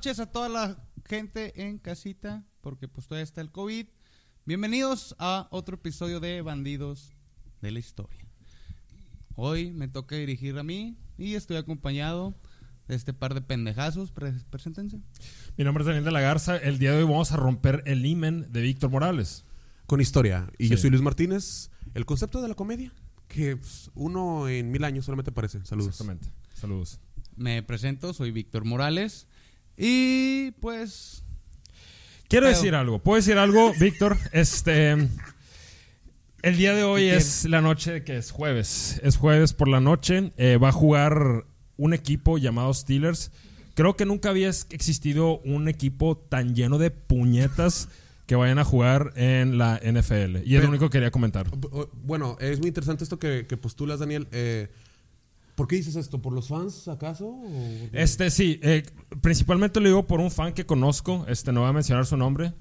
noches a toda la gente en casita, porque pues todavía está el COVID. Bienvenidos a otro episodio de Bandidos de la Historia. Hoy me toca dirigir a mí y estoy acompañado de este par de pendejazos. Pre- preséntense. Mi nombre es Daniel de la Garza. El día de hoy vamos a romper el imen de Víctor Morales. con historia. Y yo Sí. soy Luis Martínez. El concepto de la comedia, que pues, uno en mil años solamente aparece. Saludos. Exactamente. Saludos. Me presento, soy Víctor Morales. Y pues Quiero Pero- decir algo. ¿Puedo decir algo, Víctor? Este. El día de hoy ¿Qué es la noche que es jueves. Es jueves por la noche. Eh, va a jugar un equipo llamado Steelers. Creo que nunca había existido un equipo tan lleno de puñetas que vayan a jugar en la NFL. Y es Pero- lo único que quería comentar. Bueno, es muy interesante esto que, que postulas, Daniel. Eh, ¿Por qué dices esto? ¿Por los fans, acaso? Este sí, eh, principalmente lo digo por un fan que conozco, este no voy a mencionar su nombre.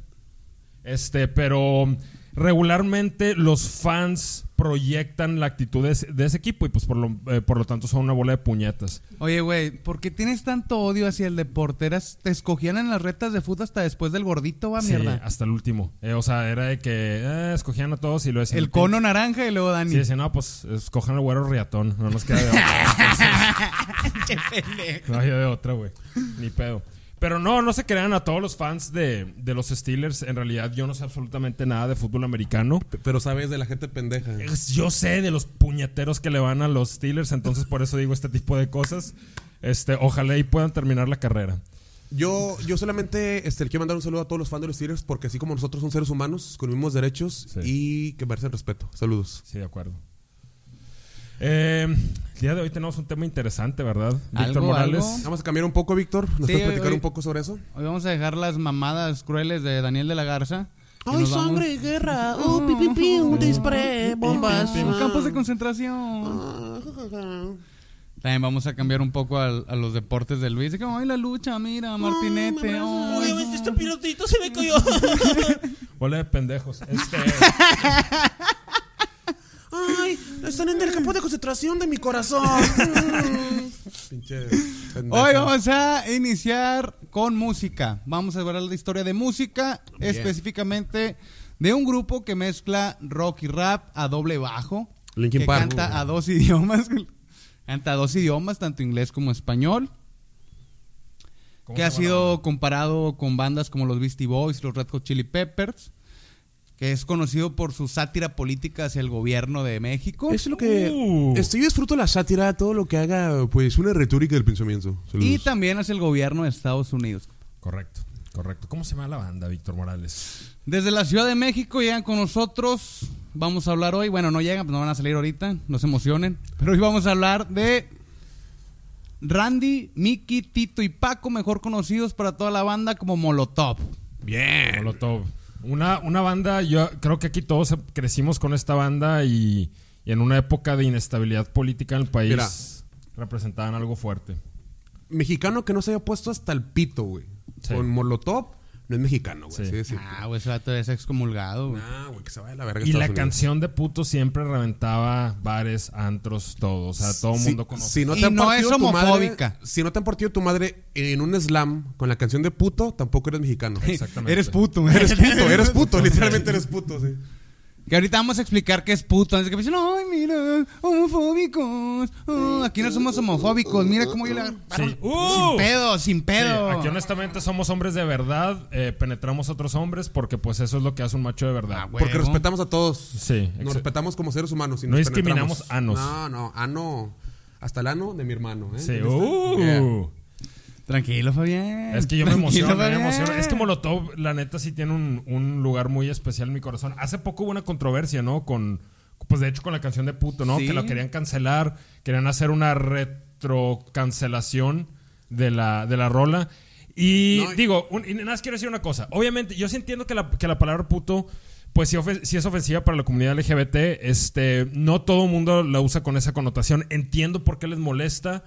Este, pero regularmente los fans proyectan la actitud de ese, de ese equipo y pues por lo, eh, por lo tanto son una bola de puñetas. Oye, güey, ¿por qué tienes tanto odio hacia el deporte? Eras- te escogían en las retas de fútbol hasta después del gordito, va Sí, mierda. hasta el último. Eh, o sea, era de que eh, escogían a todos y lo decían. el cono naranja y luego Dani. Sí, decían, no, pues escojan al güero riatón. No nos queda de otra. No había de otra, güey. Ni pedo. Pero no, no se crean a todos los fans de, de los Steelers. En realidad, yo no sé absolutamente nada de fútbol americano. Pero sabes de la gente pendeja. Yo sé de los puñeteros que le van a los Steelers, entonces por eso digo este tipo de cosas. Este, ojalá y puedan terminar la carrera. Yo, yo solamente este, quiero mandar un saludo a todos los fans de los Steelers porque así como nosotros son seres humanos con los mismos derechos Sí. y que merecen respeto. Saludos. Sí, de acuerdo. Eh, el día de hoy tenemos un tema interesante, ¿verdad? Víctor ¿Algo, Morales. algo? Vamos a cambiar un poco, Víctor. ¿Nos Sí, puedes platicar hoy- un poco sobre eso? Hoy vamos a dejar las mamadas crueles de Daniel de la Garza. y ¡Ay, nos vamos- sangre, guerra! ¡Oh, pi, pi, pi! ¡Un disparé! ¡Bombas! Campos de concentración. También vamos a cambiar un poco al- a, los deportes de Luis. De que, ay, la lucha, mira, Martinete. ay". Obviamente este pilotito se me cayó. Bola de pendejos. Este, ¡Ay! Están en el campo de concentración de mi corazón. Pinche. Hoy vamos a iniciar con música. Vamos a hablar de historia de música, específicamente de un grupo que mezcla rock y rap a doble bajo. Linkin que Park. canta a dos idiomas. canta a dos idiomas, tanto inglés como español. ¿cómo Que ha la sido comparado con bandas como los Beastie Boys y los Red Hot Chili Peppers. Que es conocido por su sátira política hacia el gobierno de México. Es lo que. Uh. Yo disfruto la sátira, todo lo que haga, pues, una retórica del pensamiento. Saludos. Y también hacia el gobierno de Estados Unidos. Correcto, correcto. ¿Cómo se llama la banda, Víctor Morales? Desde la Ciudad de México llegan con nosotros. Vamos a hablar hoy. Bueno, no llegan, pues no van a salir ahorita. No se emocionen. Pero hoy vamos a hablar de Randy, Mickey, Tito y Paco, mejor conocidos para toda la banda como Molotov. Bien. Molotov. Una, una banda, yo creo que aquí todos crecimos con esta banda y, y en una época de inestabilidad política en el país Mira. representaban algo fuerte. Mexicano que no se haya puesto hasta el pito, güey. Sí. Con Molotov, no es mexicano, güey. Sí. Ah, güey, ese vato es excomulgado. güey. Ah, güey, que se vaya a la verga. Y la Unidos. canción de puto siempre reventaba bares, antros, todo. O sea, todo el Si- mundo conoce. Si no Y han no es tu madre- homofóbica. si no te han partido tu madre en un slam con la canción de puto, tampoco eres mexicano. Exactamente. Eres puto. eres puto, eres puto, literalmente eres puto, sí. Que ahorita vamos a explicar qué es puto. Antes de que me dicen, ay, mira, homofóbicos. Oh, aquí no somos homofóbicos. Mira cómo yo le agarro. Sí. Sin ¡Uh! pedo, sin Sí, pedo. aquí honestamente somos hombres de verdad, eh, penetramos a otros hombres porque pues eso es lo que hace un macho de verdad. Ah, güey. Porque respetamos a todos. Sí, Nos respetamos como seres humanos. y No nos discriminamos penetramos. anos. No, no, ano. Hasta el ano de mi hermano. ¿eh? Sí, uh. Yeah. Tranquilo, Fabián. Es que yo me emociono, me emociono. Es que Molotov, la neta, sí tiene un, un lugar muy especial en mi corazón. Hace poco hubo una controversia, ¿no? Con, pues de hecho con la canción de Puto, ¿no? Sí. Que lo querían cancelar, querían hacer una retrocancelación de la, de la rola. Y No, digo, un- y nada más quiero decir una cosa. Obviamente, yo sí entiendo que la, que la palabra puto, pues sí, sí es ofensiva para la comunidad LGBT. Este, no todo el mundo la usa con esa connotación. Entiendo por qué les molesta.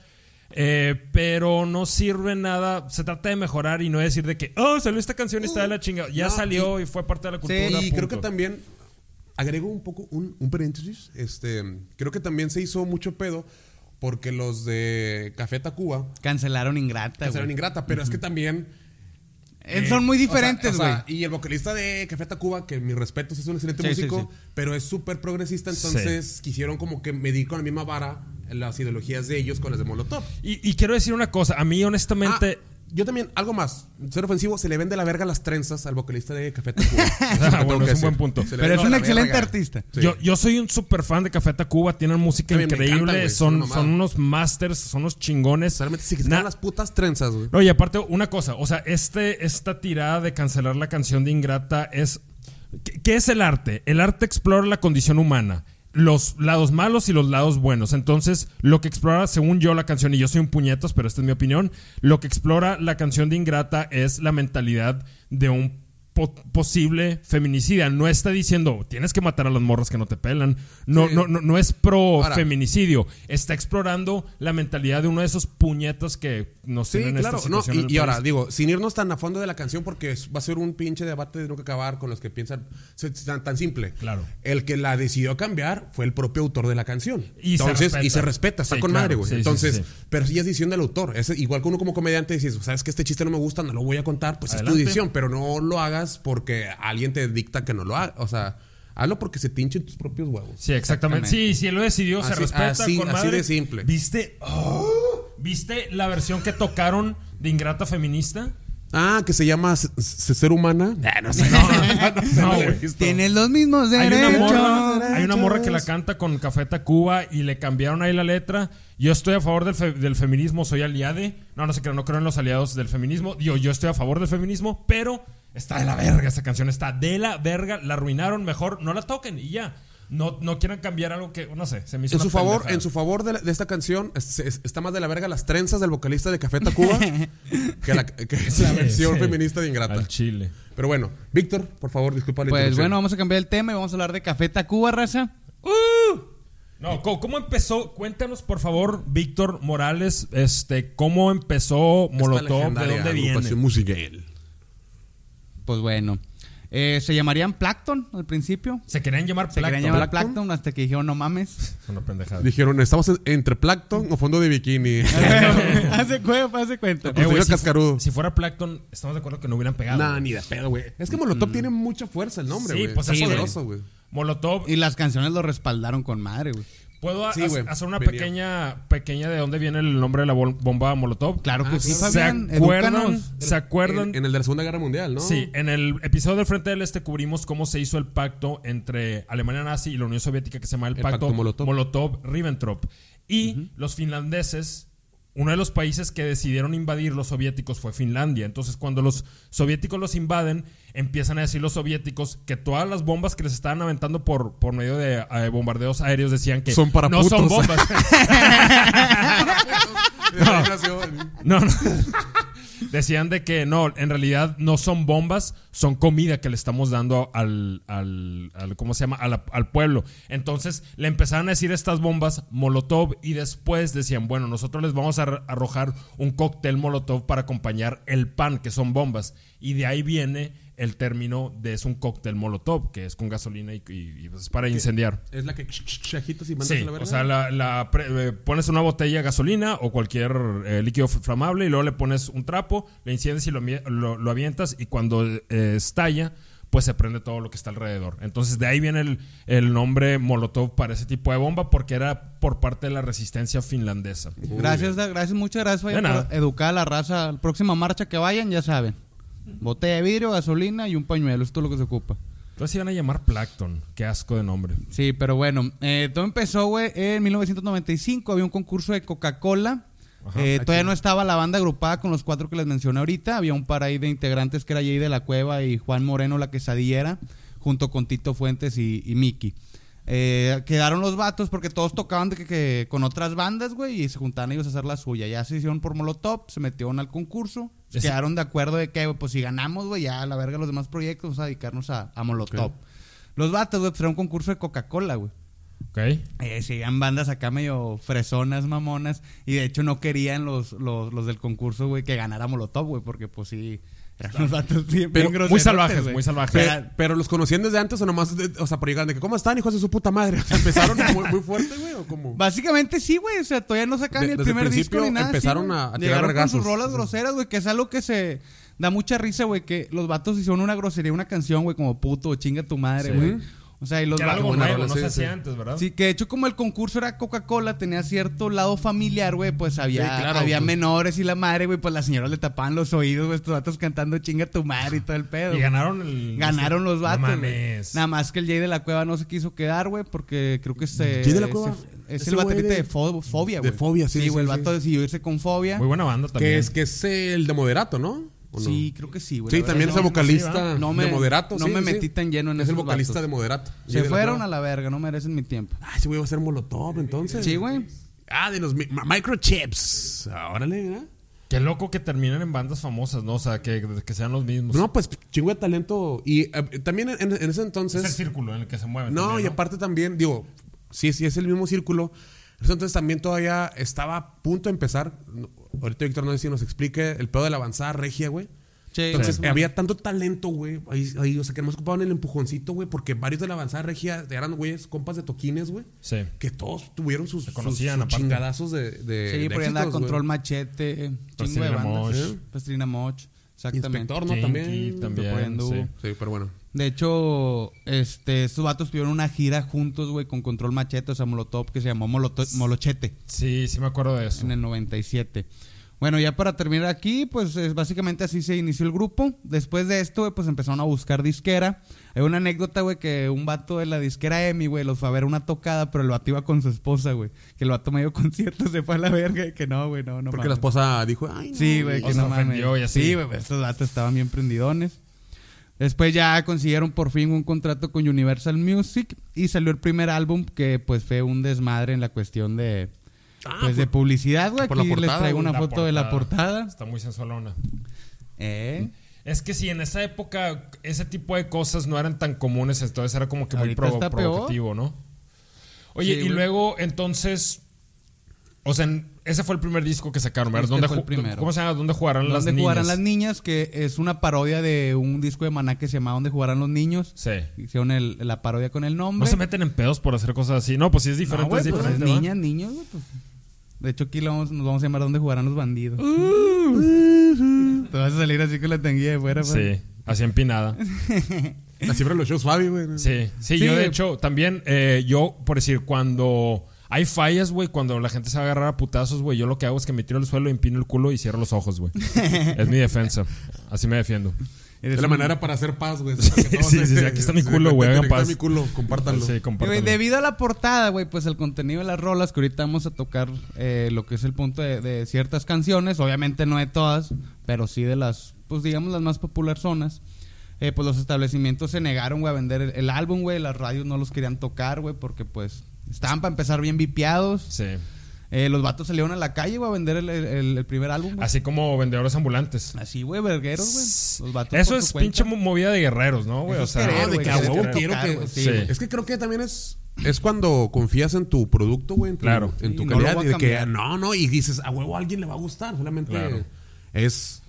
Eh, pero no sirve nada. Se trata de mejorar y no decir de que, oh, salió esta canción y está de la chingada. Ya No, salió y, fue parte de la cultura. y creo que también agrego un poco un, un paréntesis. Este, creo que también se hizo mucho pedo porque los de Café Tacuba Cancelaron Ingrata, cancelaron. Ingrata, pero es que también Eh, Son muy o sea, diferentes, o güey. sea, y el vocalista de Café Tacuba, que mis respetos, es un excelente Sí, sí, músico, sí. pero es súper progresista, entonces quisieron como que medir con la misma vara las ideologías de ellos con las de Molotov. Y, y quiero decir una cosa, a mí honestamente... Ah, yo también, algo más, ser ofensivo, se le vende la verga las trenzas al vocalista de Café Tacuba. Ah, bueno, es un buen punto. Pero es un excelente verga. artista. Sí. Yo, yo soy un super fan de Café Tacuba, tienen música También increíble, encantan, son, son unos masters, son unos chingones. Solamente si Na- quitan las putas trenzas, güey. No, y aparte, una cosa, o sea, este, esta tirada de cancelar la canción de Ingrata es. ¿Qué, qué es el arte? El arte explora la condición humana, los lados malos y los lados buenos. Entonces, lo que explora, según yo, la canción, y yo soy un puñetas, pero esta es mi opinión, lo que explora la canción de Ingrata es la mentalidad de un po- posible feminicida. No está diciendo tienes que matar a las morras que no te pelan. No, Sí. no, no, no es pro Ahora- feminicidio. Está explorando la mentalidad de uno de esos puñetas que nos Sí, tienen claro. esta No, situación y, y ahora, digo, sin irnos tan a fondo de la canción, porque va a ser un pinche debate de nunca acabar con los que piensan se- tan, tan simple. Claro. El que la decidió cambiar fue el propio autor de la canción. Y se Entonces, respeta. y se respeta, está Sí, con claro. madre, güey. Sí, Entonces, sí, pero si es decisión del autor. Es igual que uno como comediante dices, sabes que este chiste no me gusta, no lo voy a contar, pues es tu decisión, pero no lo hagas porque alguien te dicta que no lo hagas. O sea, hazlo porque se te hinchen tus propios huevos. Sí, exactamente. Sí, si él lo decidió, se respeta así- con así madre. de simple. ¿Viste? Oh, ¿Viste la versión que tocaron de Ingrata Feminista? Ah, que se llama Ser Humana. No sé. No, güey. Tienes los mismos Hay una, derechos. morra, hay una morra que la canta con Café Tacuba y le cambiaron ahí la letra. Yo estoy a favor del, fe- del feminismo, soy aliade. No, no sé qué, no creo en los aliados del feminismo. Digo, yo estoy a favor del feminismo, pero está de la verga esa canción, está de la verga. La arruinaron, mejor no la toquen y ya. No, no quieran cambiar algo que, no sé, se me hizo En una su favor, pendejada. en su favor de, la- de esta canción es- es- está más de la verga las trenzas del vocalista de Café Tacuba que la, que la versión sí. feminista de Ingrata. Al chile. Pero bueno, Víctor, por favor, disculpa la Pues bueno, vamos a cambiar el tema y vamos a hablar de Café Tacuba, raza. No, ¿cómo, cómo empezó? Cuéntanos, por favor, Víctor Morales, este, cómo empezó Molotov, de dónde viene. musical. Pues bueno. Eh, se llamarían Plankton al principio. Se querían llamar Se querían Plankton. llamar Plankton. Plankton hasta que dijeron no mames. Es una pendejada. Dijeron, estamos en- entre Plankton o fondo de bikini. hace cuenta, hace cuenta. Eh, güey, Señor si, Cascarudo. si fuera Plankton, estamos de acuerdo que no hubieran pegado. nah, ni de pedo, güey. Es que Molotov tiene mucha fuerza el nombre, Sí, güey. pues es sí, poderoso, güey. Molotov. Y las canciones lo respaldaron con madre, güey. ¿Puedo Sí, hacer una venía. pequeña, pequeña de dónde viene el nombre de la bomba Molotov? Claro que Ah, sí. ¿Se Fabián. acuerdan? ¿Se acuerdan? En, en el de la Segunda Guerra Mundial, ¿no? Sí, en el episodio del Frente del Este cubrimos cómo se hizo el pacto entre Alemania nazi y la Unión Soviética que se llama el, El pacto, pacto Molotov. Molotov-Ribbentrop. Y los finlandeses, uno de los países que decidieron invadir los soviéticos fue Finlandia. Entonces, cuando los soviéticos los invaden, empiezan a decir los soviéticos que todas las bombas que les estaban aventando por, por medio de eh, bombardeos aéreos decían que Son para no son bombas. El- No, no. Decían de que no, en realidad no son bombas, son comida que le estamos dando al, al, al- ¿cómo se llama? Al pueblo. Entonces le empezaron a decir estas bombas Molotov y después decían, bueno, nosotros les vamos a arro- arrojar un cóctel Molotov para acompañar el pan, que son bombas. Y de ahí viene el término de es un cóctel Molotov, que es con gasolina y, y- y, pues, es para incendiar. Es la que ch- ch- ch- agitas y mandas Sí, a la verga. o sea, la, la pre- eh, pones una botella de gasolina o cualquier eh, líquido flamable y luego le pones un trapo, le enciendes y lo, lo- lo avientas y cuando eh, estalla, pues se prende todo lo que está alrededor. Entonces de ahí viene el, el nombre Molotov para ese tipo de bomba porque era por parte de la resistencia finlandesa. Gracias, gracias, muchas gracias, por educar a la raza. La próxima marcha que vayan, ya saben. Botella de vidrio, gasolina y un pañuelo. Esto es lo que se ocupa. Entonces iban a llamar Plankton. Qué asco de nombre. Sí, pero bueno, eh, todo empezó, güey, en 1995. Había un concurso de Coca-Cola. Eh, todavía no estaba la banda agrupada con los cuatro que les mencioné ahorita. Había un par ahí de integrantes que era Jay de la Cueva y Juan Moreno, la quesadillera, junto con Tito Fuentes y, y Miki. Eh, quedaron los vatos porque todos tocaban de que, que con otras bandas, güey, y se juntaban ellos a hacer la suya. Ya se hicieron por Molotov, se metieron al concurso. Ese- Quedaron de acuerdo de que, pues si ganamos, güey, ya a la verga los demás proyectos, vamos a dedicarnos a, a Molotov. Los vatos, güey, pues era un concurso de Coca-Cola, güey. ¿Ok? Eh, seguían bandas acá medio fresonas, mamonas. Y de hecho no querían los, los, los del concurso, güey, que ganara Molotov, güey, porque pues sí, Eran unos vatos bien, Pero bien muy salvajes, güey. muy salvajes. Pe- Pero- Pero, los conocían desde antes o nomás, de- o sea, por llegar de que, ¿cómo están, hijos de su puta madre? O sea, empezaron muy, muy fuerte, güey, o como. Básicamente sí, güey. O sea, todavía no sacaban De- ni el primer disco ni nada. sí, empezaron güey. a- a tirar Llegaron con vergazos. sus rolas groseras, güey, que es algo que se da mucha risa, güey. Que los vatos hicieron una grosería, una canción, güey, como puto chinga tu madre, Sí. O sea, y los era vatos. algo nuevo, rola, no sí, se sí. hacía antes, ¿verdad? Sí, que de hecho como el concurso era Coca-Cola, tenía cierto lado familiar, güey, pues había, Sí, claro, había pues. menores y la madre, güey, pues las señoras le tapaban los oídos, güey, estos vatos cantando chinga tu madre y todo el pedo. Y ganaron el. Ganaron los vatos, No. Nada más que el Jay de la Cueva no se quiso quedar, güey, porque creo que se... Jay de la Cueva, se- es el baterista de, de- Fo- Fobia, de güey. Fobia, sí, Sí, güey, sí, el sí. vato decidió irse con Fobia. Muy buena banda también. Que es, que es el de Moderato, ¿no? ¿O no? Sí, creo que sí, güey. Sí, la también es verdad, el vocalista no me- de Moderato. no sí, me sí. metí tan lleno en Es el vocalista vatos. de Moderato. Se fueron a la verga, no merecen mi tiempo. Ah, ese güey va a ser Molotov, entonces. Sí, güey. Ah, de los mi- microchips. Órale, ¿eh? Qué loco que terminen en bandas famosas, ¿no? O sea, que, que sean los mismos. No, pues chingo de talento. Y eh, también en, en ese es el entonces. círculo en el que se mueven. No, también, y aparte también, digo, sí, sí es el mismo círculo. En ese entonces también todavía estaba a punto de empezar. Ahorita Víctor no sé si nos explique el pedo de la avanzada regia, güey. Sí, Entonces sí. había tanto talento, güey. Ahí, ahí, o sea, que nomás ocupaban el empujoncito, güey. Porque varios de la avanzada regia eran, güeyes, compas de toquines, güey. Sí. Que todos tuvieron sus, Se conocían, sus- sus chingadazos de, de, Sí, de por ahí andaba éxitos, Control. Machete, chingo de Pastrina bandas. Mosh. Pastrina Moch, exactamente. Inspector, ¿no? También. también. sí. Sí, pero bueno. De hecho, este, estos vatos tuvieron una gira juntos, güey, con Control Machete, o sea, Molotov, que se llamó Moloto- Molochete Sí, sí me acuerdo de eso. en el 97. Bueno, ya para terminar aquí, pues es básicamente así se inició el grupo. Después de esto, güey, pues empezaron a buscar disquera. Hay una anécdota, güey, que un vato de la disquera Emi, güey, los fue a ver una tocada, pero el vato iba con su esposa, güey. Que el vato medio concierto se fue a la verga y que no, güey, no, no Porque la esposa dijo, ay, no. Sí, güey, que no mames. y así. Sí, güey, estos datos estaban bien prendidones. Después ya consiguieron por fin un contrato con Universal Music y salió el primer álbum que pues fue un desmadre en la cuestión de Ah, pues de publicidad, güey. la Aquí les portada, traigo güey. una foto de la portada. Está muy sensualona. Eh. Es que sí, en esa época ese tipo de cosas no eran tan comunes, entonces era como que muy peor. provocativo, ¿no? Oye, Sí, y luego entonces, o sea, ese fue el primer disco que sacaron, ¿verdad? Este ¿Dónde fue el primero. ¿Cómo se llama? ¿Dónde jugarán las ¿Dónde niñas? jugarán las niñas? Que es una parodia de un disco de Maná que se llama ¿Dónde jugarán los niños? Sí. Hicieron el- la parodia con el nombre. No se meten en pedos por hacer cosas así. No, pues sí es diferente, No, güey, es pues, niñas, niños, güey, pues. De hecho, aquí lo vamos- nos vamos a llamar ¿Dónde jugarán los bandidos? Te vas a salir así con la tanguilla de fuera, pues. Sí, así empinada. Así fueron los shows Fabi, güey. Sí, sí, Sí, yo de güey. hecho también, eh, yo por decir, cuando hay fallas, güey, cuando la gente se va a agarrar a putazos, güey, yo lo que hago es que me tiro al suelo, empino el culo y cierro los ojos, güey. es mi defensa. Así me defiendo. Es la un- manera para hacer paz, güey. sí, sí, sí, aquí está mi culo, güey, hagan Aquí está paz. mi culo, compártanlo. Sí, compártanlo. debido a la portada, güey, pues el contenido de las rolas, que ahorita vamos a tocar eh, lo que es el punto de, de ciertas canciones, obviamente no de todas, pero sí de las, pues digamos, las más popular zonas. Eh, pues los establecimientos se negaron, güey, a vender el, el álbum, güey, las radios no los querían tocar, güey, porque pues estaban para empezar bien vipiados. Sí. Eh, los vatos salieron a la calle, güey, a vender el, el- el primer álbum, güey. Así como vendedores ambulantes. Así, güey, vergueros, güey. Los vatos Eso es pinche mo- movida de guerreros, ¿no, güey? Eso O es sea, querer, No, de que a huevo quiero que. güey, sí. sí. Es que creo que también es. Es cuando confías en tu producto, güey, en tu, Claro. en tu Sí, no calidad. a y de que no, no, y dices, a huevo a alguien le va a gustar. Solamente Claro. es.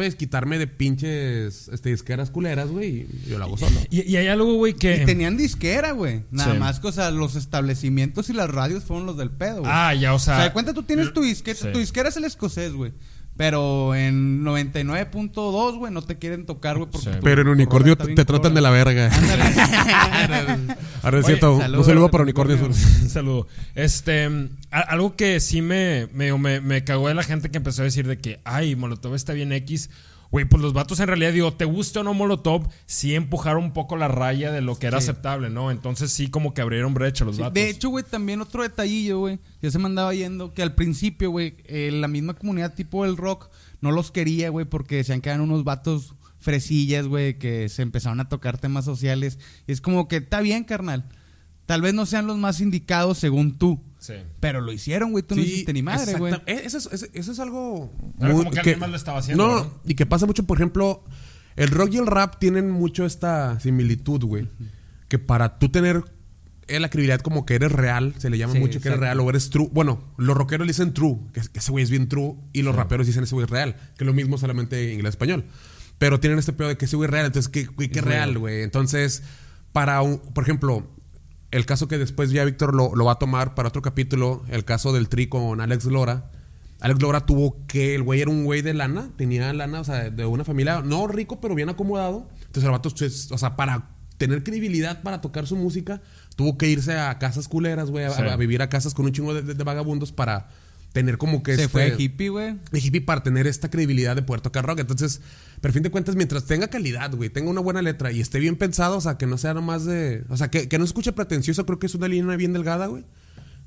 Pues quitarme de pinches este, disqueras culeras, güey, y yo lo hago solo. y, y hay algo, güey, que... Y tenían disquera, güey. Nada Sí. más que, o sea, los establecimientos y las radios fueron los del pedo, güey. Ah, ya, o o sea... sea, de cuenta tú tienes tu disqueta, Sí. tu disquera es el escocés, güey. Pero en 99.2, güey, no te quieren tocar, güey, porque Sí. Pero en Unicornio te, tratan de la verga. Ándale. Ahora es cierto, un saludo al para Unicornio. Unicornio. Un saludo. Este, a- algo que sí me, me, me, me cagó de la gente que empezó a decir de que, ay, Molotov está bien X. Güey, pues los vatos en realidad, digo, te guste o no Molotov, sí empujaron un poco la raya de lo que era Sí. aceptable, ¿no? Entonces sí como que abrieron brecha los Sí, vatos. de hecho, güey, también otro detallillo, güey. Ya se me andaba yendo que al principio, güey, eh, la misma comunidad tipo el rock no los quería, güey, porque decían que eran unos vatos fresillas, güey, que se empezaron a tocar temas sociales. Y es como que está bien, carnal. Tal vez no sean los más indicados según tú. Sí. Pero lo hicieron, güey. Tú no hiciste ni madre, güey. eh, Eso es, eso- eso es algo. Era como que alguien más lo estaba haciendo, No, ¿no? y que pasa mucho, por ejemplo, el rock y el rap tienen mucho esta similitud, güey. Que para tú tener eh, la credibilidad como que eres real, se le llama Sí, mucho que eres real o eres true. Bueno, los rockeros dicen true, que, que ese güey es bien true, y los raperos dicen ese güey es real, que es lo mismo solamente en inglés español. Pero tienen este pedo de que ese güey es real. Entonces, ¿qué, qué, qué real. güey? Entonces, para un, por ejemplo, el caso que después ya Víctor lo, lo va a tomar para otro capítulo, el caso del tri con Alex Lora. Alex Lora tuvo que, el güey era un güey de lana, tenía lana, o sea, de una familia, no rico, pero bien acomodado. Entonces el vato, pues, o sea, para tener credibilidad para tocar su música, tuvo que irse a casas culeras, güey, a, vivir a casas con un chingo de, de- de vagabundos para tener como que Se este- fue hippie, güey. de hippie para tener esta credibilidad de poder tocar rock. Entonces, pero a fin de cuentas, mientras tenga calidad, güey, tenga una buena letra y esté bien pensado, o sea, que no sea nomás de. O sea, que, que no se escuche pretencioso, creo que es una línea bien delgada, güey.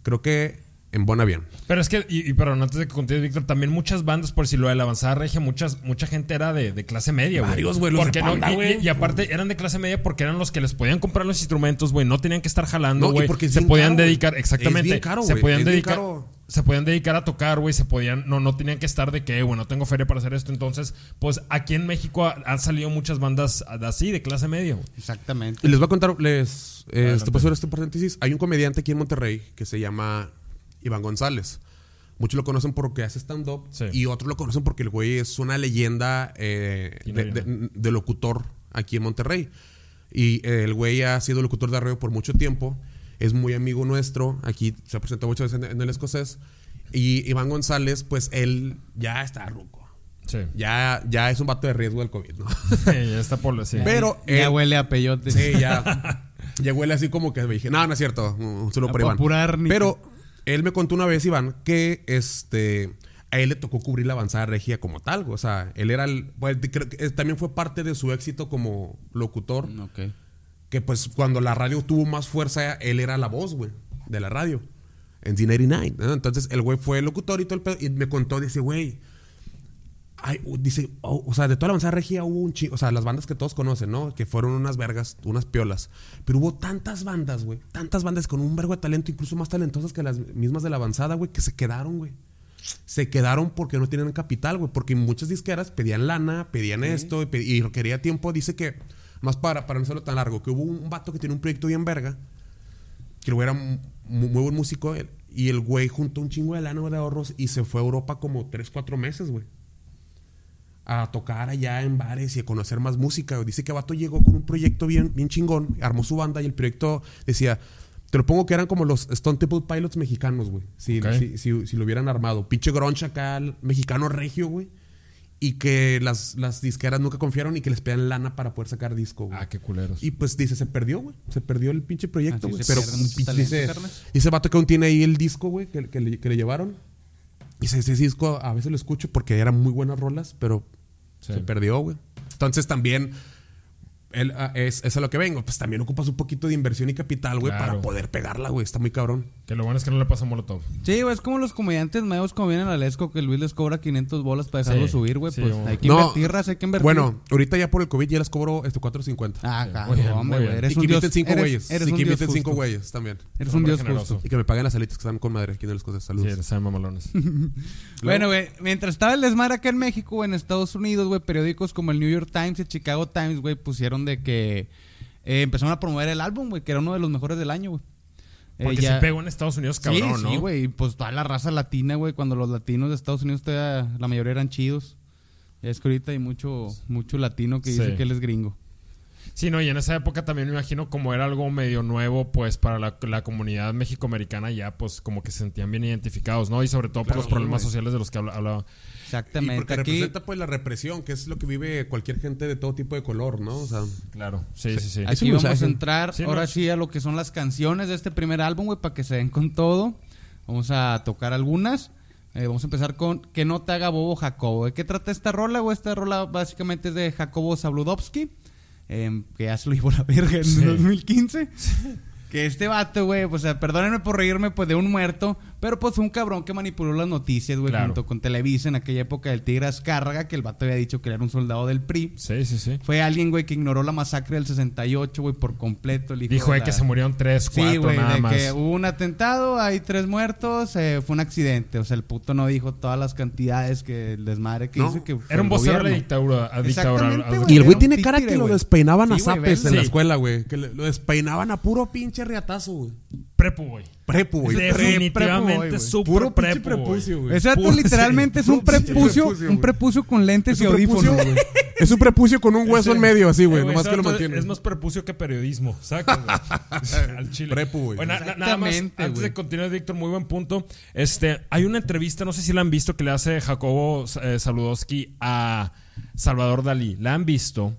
Creo que embona bien. Pero es que, y, y perdón, antes de que continúes, Víctor, también muchas bandas, por si lo de la avanzada regia, muchas, mucha gente era de, de clase media, güey. Varios, güey, los de Porque no- Panda, y- güey. y, y aparte eran de clase media porque eran los que les podían comprar los instrumentos, güey. No tenían que estar jalando, No, güey. porque es Se bien podían caro, güey. dedicar, Es exactamente. bien caro, se podían Es bien dedicar. caro. Se podían dedicar a tocar, güey. Se podían. No, no tenían que estar de que, bueno, tengo feria para hacer esto. Entonces, pues aquí en México ha- han salido muchas bandas así, de clase media, güey. Exactamente. Y les voy a contar, les. Eh, Adelante. este, puedo hacer este paréntesis. Hay un comediante aquí en Monterrey que se llama Iván González. Muchos lo conocen porque hace stand-up Sí. y otros lo conocen porque el güey es una leyenda eh, Y de, no, de- de locutor aquí en Monterrey. Y eh, el güey ha sido locutor de radio por mucho tiempo. Es muy amigo nuestro. Aquí se ha presentado muchas veces en, en el escocés. Y Iván González, pues él ya está ruco. Sí. Ya, ya es un vato de riesgo del COVID, ¿no? ya está por la. Sí. Pero Ya él- huele a peyote. Sí, ya. ya huele así como que me dije, no, no es cierto, un solo por A Iván. Pero él me contó una vez, Iván, que este a él le tocó cubrir la avanzada regia como tal. O sea, él era el. pues, creo que, eh, también fue parte de su éxito como locutor. Ok. Que pues cuando la radio tuvo más fuerza, él era la voz, güey, de la radio. En Z99. ¿no? Entonces el güey fue locutor y todo el pedo. Y me contó, dice, güey. ay, dice, oh, o sea, de toda la avanzada regia hubo un chingo. O sea, las bandas que todos conocen, ¿no? Que fueron unas vergas, unas piolas. Pero hubo tantas bandas, güey. Tantas bandas con un vergo de talento, incluso más talentosas que las mismas de la avanzada, güey, que se quedaron, güey. Se quedaron porque no tenían capital, güey. Porque muchas disqueras pedían lana, pedían esto y, pe- y quería tiempo. Dice que, más para, para no hacerlo tan largo, que hubo un vato que tenía un proyecto bien verga que güey era mu- muy, buen músico él, y el güey juntó un chingo de lana de ahorros y se fue a Europa como 3, 4 meses, güey. A tocar allá en bares y a conocer más música. güey. Dice que Vato llegó con un proyecto bien, bien chingón, armó su banda y el proyecto decía, te lo pongo que eran como los Stone Temple Pilots mexicanos, güey. Si, si, si- si lo hubieran armado. Pinche grunge acá, el mexicano regio, güey. Y que las, las disqueras nunca confiaron y que les pedían lana para poder sacar disco, güey. Ah, qué culeros. Y pues dice, se perdió, güey. Se perdió el pinche proyecto, Así güey. Pero dice, carnal. dice vato que aún tiene ahí el disco, güey, que, que le, que le llevaron. Y dice, ese disco a veces lo escucho porque eran muy buenas rolas, pero Sí. se perdió, güey. Entonces también él, ah, es, es a lo que vengo. Pues también ocupas un poquito de inversión y capital, güey, Claro. para poder pegarla, güey. Está muy cabrón. Que lo bueno es que no le pasa molotov. Sí, güey, es como los comediantes nuevos como vienen a Lesco que Luis les cobra 500 bolas para dejarlo Sí, subir, güey. sí, pues hay que No. invertir, raza, hay que invertir. Bueno, ahorita ya por el COVID ya les cobro este 4.50. Ah, Sí, muy bien, hombre, güey. Eres y un que dios. cinco eres- güeyes. Eres y un que dios inviten cinco justo. güeyes también. Eres un dios generoso. justo. Y que me paguen las alitas que están con madre aquí en las cosas. Sí, Saludos. saben mamalones. Bueno, güey, mientras estaba el desmadre acá en México, o en Estados Unidos, güey, periódicos como el New York Times y Chicago Times, güey, pusieron de que eh, empezaron a promover el álbum, güey, que era uno de los mejores del año, güey. Eh, Porque ya- se pegó en Estados Unidos, cabrón, sí, ¿no? Sí, güey, pues toda la raza latina, güey, cuando los latinos de Estados Unidos todavía, la mayoría eran chidos. Es que ahorita hay mucho, mucho latino que dice que él es gringo. Sí, no, y en esa época también me imagino como era algo medio nuevo, pues para la, la comunidad mexicoamericana ya pues como que se sentían bien identificados, ¿no? Y sobre todo por los problemas sociales de los que habla- Y Exactamente. porque Aquí, representa pues la represión, que es lo que vive cualquier gente de todo tipo de color, ¿no? O sea, Claro, sí, sí, sí. Aquí vamos mensaje. a entrar Sí, ahora no. sí a lo que son las canciones de este primer álbum, güey, para que se den con todo. Vamos a tocar algunas. Eh, vamos a empezar con Que no te haga bobo Jacobo. ¿De qué trata esta rola, güey? Esta rola básicamente es de Jacobo Zabludovsky, eh, que ya se lo llevó la verga en Sí. 2015. Que este vato, güey, pues, o sea, perdónenme por reírme, pues, de un muerto, pero pues fue un cabrón que manipuló las noticias, güey, Claro. junto con Televisa en aquella época del Tigre Azcárraga, que el vato había dicho que era un soldado del PRI. Sí, sí, sí. Fue alguien, güey, que ignoró la masacre del 68, güey, por completo. El hijo Dijo de la- que se murieron tres, cuatro, Sí, güey, nada de más. que hubo un atentado, hay tres muertos, eh, fue un accidente. O sea, el puto no dijo todas las cantidades que el desmadre que No, hizo que fue Era un vocero de dictadura. a dictadura. Y el güey tiene cara títere, que lo despeinaban a Sí, zapes en la escuela, güey. Que lo despeinaban a puro pinche riatazo, güey. Prepu, güey. Prepu, güey. Definitivamente súper prepucio, güey. Ese literalmente es un prepucio, prepucio, un prepucio con lentes Es y audífonos, güey. Es un prepucio con un hueso en medio, así, güey. Eh, Nomás que lo mantiene. Es más prepucio que periodismo. Sacas, güey. Al chile. Prepu, güey. Bueno, na- nada más, antes de continuar, Víctor, muy buen punto. Este, hay una entrevista, no sé si la han visto, que le hace Jacobo eh, Saludowski a Salvador Dalí. ¿La han visto?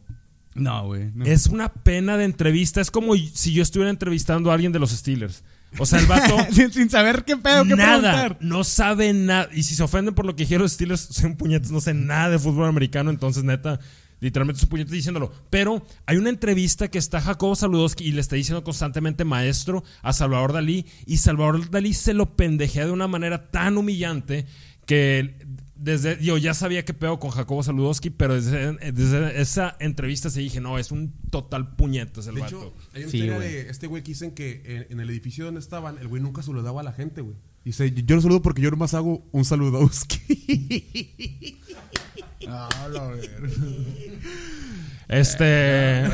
No, güey. no. Es una pena de entrevista. Es como si yo estuviera entrevistando a alguien de los Steelers. O sea, el vato. sin, sin saber qué pedo, qué nada, preguntar. no sabe nada. Y si se ofenden por lo que dijeron los Steelers, son puñetes, no sé nada de fútbol americano, entonces neta, literalmente son puñetes diciéndolo. Pero hay una entrevista que está Jacobo Saludowski y le está diciendo constantemente maestro a Salvador Dalí, y Salvador Dalí se lo pendejea de una manera tan humillante que desde, yo ya sabía que pedo con Jacobo Saludowski, pero desde, desde esa entrevista se dije, no, es un total puñetes el De vato. hecho, hay una Sí, historia güey. de este güey que dicen que en, en el edificio donde estaban, el güey nunca saludaba a la gente, güey. Dice, yo no saludo porque yo nomás hago un saludowski. Ah, la verga. Este.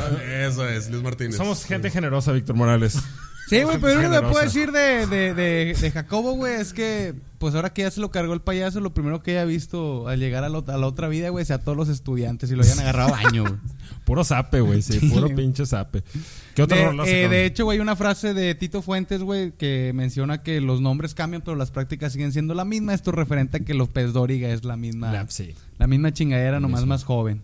Eso es, Luis Martínez. Somos gente generosa, Víctor Morales. Sí, güey, pero lo que puedo decir de, de, de, de Jacobo, güey, es que, pues ahora que ya se lo cargó el payaso, lo primero que haya visto al llegar a, la ot- a la otra vida, güey, sea a todos los estudiantes y lo hayan agarrado a baño, güey. Puro zape, güey, sí, puro pinche zape. ¿Qué otra De, rola eh, de hecho, güey, una frase de Tito Fuentes, güey, que menciona que los nombres cambian, pero las prácticas siguen siendo la misma. Esto referente a que López Dóriga es la misma, La- sí. la misma chingadera, nomás mismo. más joven.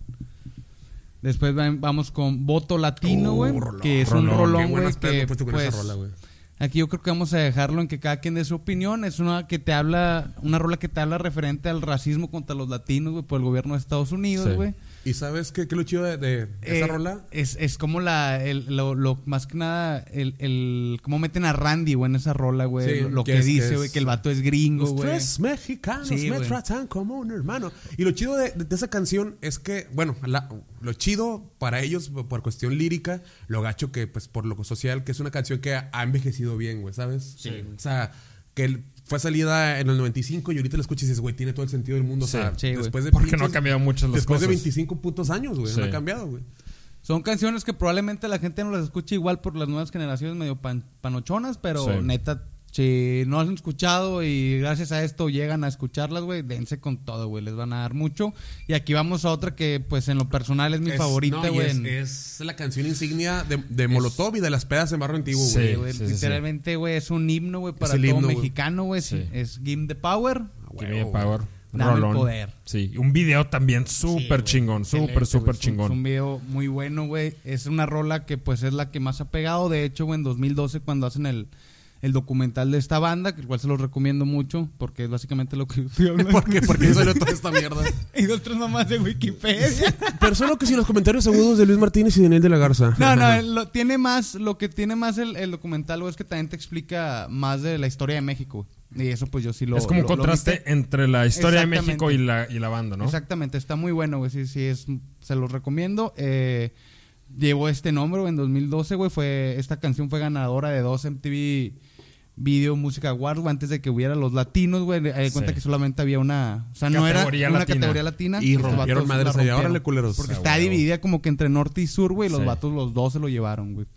Después va- vamos con Voto Latino, güey, que es rolón. un rolón, güey, que pues, rola, güey. Aquí yo creo que vamos a dejarlo en que cada quien dé su opinión. Es una que te habla, una rola que te habla referente al racismo contra los latinos, güey, por el gobierno de Estados Unidos, Sí. ¿Y sabes qué, qué es lo chido de, de esa Eh, rola? Es, es como la, el- lo, lo- más que nada, el, el, cómo meten a Randy, güey, en esa rola, güey. Sí, lo, lo que que, es- que dice, güey, que el vato es gringo, Los güey. tres mexicanos Sí, me güey. tratan como un hermano. Y lo chido de, de esa canción es que, bueno, la- lo chido para ellos por cuestión lírica, lo gacho que, pues, por lo social, que es una canción que ha, ha envejecido bien, güey, ¿sabes? Sí. O sea, que el- fue salida en el 95 y ahorita la escuchas y dices, güey, tiene todo el sentido del mundo. Sí. o sea, Sí, después de Porque no pinches- ha cambiado mucho las Después de cosas. 25 putos años, güey, Sí. no ha cambiado, güey. Son canciones que probablemente la gente no las escucha igual por las nuevas generaciones medio pan- panochonas, pero Sí. neta, si no han escuchado y gracias a esto llegan a escucharlas, güey, dense con todo, güey, les van a dar mucho. Y aquí vamos a otra que, pues, en lo personal es mi Es- favorita, no, güey. es, la canción insignia de, de Molotov y de las pedas en Barrio Antiguo, Sí. güey. güey, sí, sí, literalmente, güey, es un himno, güey, para el todo himno, güey. mexicano, güey. Sí. Es Give the Power. Give me Huevo, power. Dame el Rolón. poder. Sí, un video también súper güey. chingón, súper, súper güey. Chingón. Es un video muy bueno, güey. Es una rola que pues es la que más ha pegado. De hecho, güey, en 2012 cuando hacen el, el documental de esta banda, que el cual se los recomiendo mucho, porque es básicamente lo que yo estoy hablando. ¿Por qué? ¿Por qué salió toda esta mierda? y dos, tres nomás de Wikipedia. Pero solo que si los comentarios agudos de Luis Martínez y Daniel de la Garza. No, no, lo, tiene más, lo que tiene más el, el documental, es que también te explica más de la historia de México. Y eso pues yo sí lo es como un lo- contraste entre la historia de. México y la, y la banda, ¿no? Exactamente, está muy bueno, güey. Sí, sí, es, se los recomiendo. Eh, llevó este nombre, güey, en 2012, güey. Fue, esta canción fue ganadora de dos MTV Video Awards, güey, antes de que hubiera los latinos, güey. Hay de cuenta Sí. que solamente había una. O sea, no era Categoría una latina. categoría latina. Y Estos rompieron vatos madres allá. Órale, culeros. Porque Ah, está dividida como que entre norte y sur, güey. y Los Sí. vatos, los dos se lo llevaron, güey.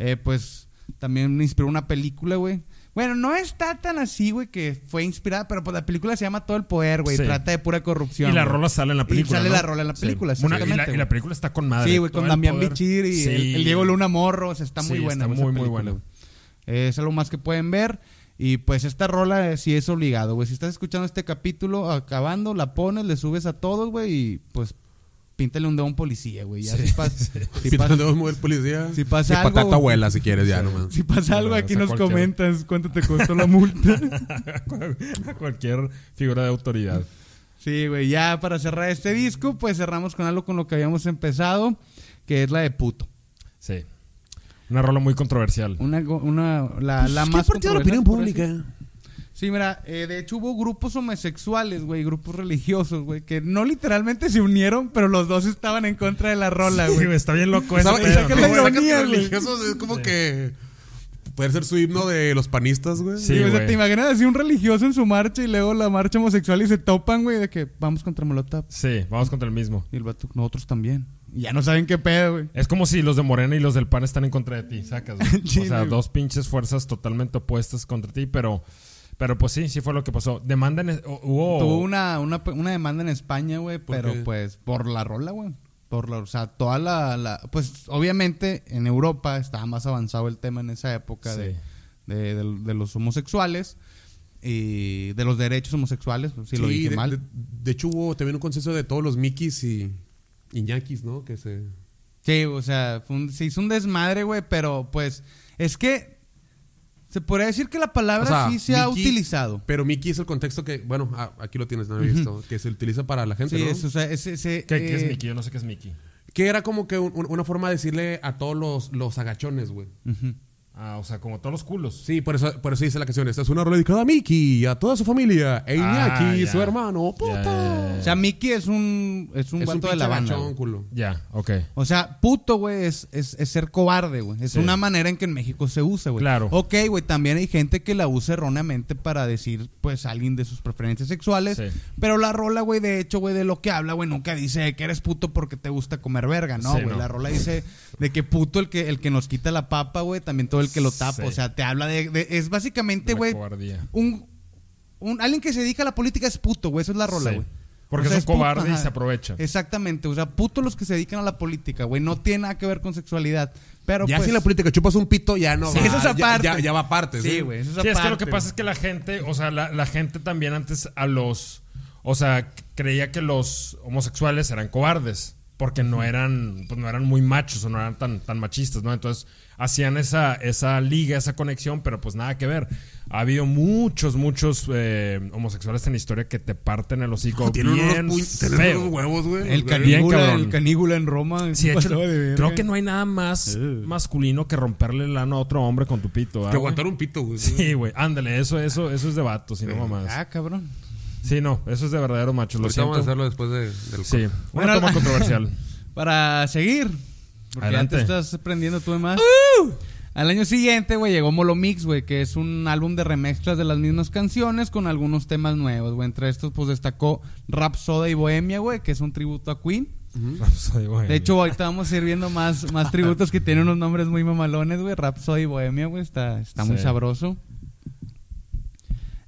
Eh, pues también me inspiró una película, güey. Bueno, no está tan así, güey, que fue inspirada, pero pues la película se llama Todo el Poder, güey. Sí. Trata de pura corrupción. Y la güey. rola sale en la Y película. sale ¿no? la rola en la Sí. película, Una- y, la, y película está con madre. Sí, güey, con Damián. Bichir y Sí. el, el Diego Luna Morro. O sea, está muy Sí, buena. está muy, muy película, buena. güey. Es algo más que pueden ver. Y pues esta rola eh, sí es obligado, güey. Si estás escuchando este capítulo acabando, la pones, le subes a todos, güey, y pues píntale un dedo a un policía, güey. Ya si, pas- si Si pas- debemos mover policía. si pasa Y algo- patata abuela, si quieres, ya nomás. si pasa algo, aquí nos cualquier- comentas cuánto te costó la multa. a cualquier figura de autoridad. sí, güey. Ya para cerrar este disco, pues cerramos con algo con lo que habíamos empezado, que es la de puto. Sí. Una rola muy controversial. Una, go- una, la, la ¿Qué más partido de la opinión pública? Sí, mira, eh, de hecho hubo grupos homosexuales, güey, grupos religiosos, güey, que no literalmente se unieron, pero los dos estaban en contra de la rola, Sí, güey. güey, está bien loco pedo, saca ¿no? la ironía, religiosos es como que. Puede ser su himno de los panistas, güey. Sí, Sí, o sea, te imaginas así un religioso en su marcha y luego la marcha homosexual y se topan, güey, de que vamos contra Molotov. Sí, vamos contra el mismo. Y el vato, nosotros también. Ya no saben qué pedo, güey. Es como si los de Morena y los del PAN están en contra de ti, sacas. güey? Sí, o sea, güey. dos pinches fuerzas totalmente opuestas contra ti, pero, pero pues sí, sí fue lo que pasó. Demanda en, hu- hubo... Tuvo una, una, una demanda en España, güey, ¿Por pero qué? pues por la rola, güey. Por la, o sea, toda la, la- Pues obviamente en Europa estaba más avanzado el tema en esa época Sí. de, de, de- de los homosexuales y de los derechos homosexuales, si lo Sí, dije de, mal. de- de hecho hubo también un consenso de todos los Mickeys y Iñakis, ¿no? Que se... Sí, o sea, fue un- se hizo un desmadre, güey, pero pues es que se podría decir que la palabra O sea, sí se ha utilizado. Pero Mickey es el contexto que, bueno, ah, aquí lo tienes, no había visto, que se utiliza para la gente, Sí, ¿no? es, o sea, es, ese, ¿Qué, qué es eh, Mickey? Yo no sé qué es Mickey. Que era como que un- un- una forma de decirle a todos los, los agachones, güey. ujú. Ah, o sea, como todos los culos. Sí, por eso, por eso dice la canción. Esta es una rola dedicada a Mickey, a toda su familia, e Iñaki, Ah, ya. su hermano, puta. Ya, ya, ya. O sea, Mickey es un, es un es un de la banda. culo. Ya, ok. O sea, puto, güey, es, es, es ser cobarde, güey. Es Sí. una manera en que en México se usa, güey. Claro. Ok, güey, también hay gente que la usa erróneamente para decir, pues, a alguien de sus preferencias sexuales. Sí. Pero la rola, güey, de hecho, güey, de lo que habla, güey, nunca dice que eres puto porque te gusta comer verga, ¿no, Sí, güey? no. La rola dice de que puto el que, el que nos quita la papa, güey, también todo el que lo tapa. Sí. O sea, te habla de... de- es básicamente, güey, cobardía. un, un... Alguien que se dedica a la política es puto, güey. Eso es la rola, Sí. güey. Porque O sea, es un puto, cobarde y se aprovecha. Exactamente, o sea, puto los que se dedican a la política, güey, no tiene nada que ver con sexualidad. Pero ya pues, si la política chupas un pito, ya no Sí, va. eso es aparte. Ya, ya va aparte, Sí, güey, eso es Sí, es que lo que pasa es que la gente, o sea, la, la gente también antes a los, o sea, creía que los homosexuales eran cobardes porque no eran, pues no eran muy machos o no eran tan, tan machistas, ¿no? Entonces hacían esa, esa liga, esa conexión, pero pues nada que ver. Ha habido muchos, muchos eh, homosexuales en la historia que te parten el hocico Tienen unos, bien tienen feo. unos huevos, güey. El cabrón. el canígula en Roma. Sí, hecho, de creo que no hay nada más masculino que romperle el ano a otro hombre con tu pito. ¿verdad, Que aguantar un pito, güey. Sí, güey, ándale, eso, eso, eso es de vato, si no mamás. Ah, cabrón. Sí, no, eso es de verdadero macho, lo Ahorita vamos a siento. hacerlo después de, del Sí, una Bueno, toma controversial. Para seguir, porque Adelante. ya te estás prendiendo tú de más. Al año siguiente, güey, llegó Molo Mix, güey, que es un álbum de remezclas de las mismas canciones con algunos temas nuevos, güey. Entre estos, pues destacó Rhapsody y Bohemia, güey, que es un tributo a Queen. Rhapsody, güey. De hecho, ahorita vamos a ir viendo más, más tributos que tienen unos nombres muy mamalones, güey. Rhapsody y Bohemia, güey, está, está muy Sí. sabroso.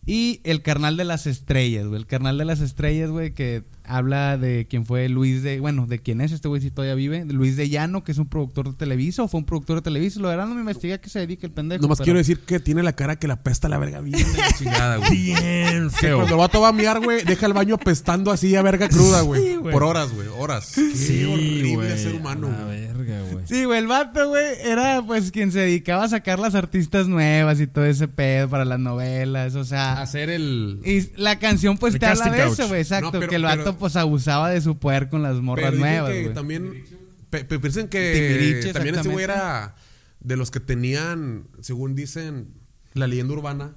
Y el carnal de las estrellas, güey. El carnal de las estrellas, güey, que habla de quién fue Luis de... Bueno, de quién es este güey si todavía vive. Luis de Llano, que es un productor de Televisa. O fue un productor de Televisa. Lo verán, no me investigué a qué se dedica el pendejo. Nomás pero- quiero decir que tiene la cara que la pesta la verga bien chingada, güey. bien Que feo. cuando el vato va a miar, güey, deja el baño apestando así a verga cruda, güey. Sí. Por horas, güey. Horas. Qué Sí, horrible güey, ser humano, a verga, güey. Sí, güey, el vato, güey, era pues quien se dedicaba a sacar las artistas nuevas y todo ese pedo para las novelas, o sea... Hacer el. Y la canción pues te habla de couch. eso, güey, exacto, No, pero- que el vato pues abusaba de su poder con las morras Pero nuevas, que también. pe- pe- piensan que también este güey era de los que tenían, según dicen, la leyenda urbana,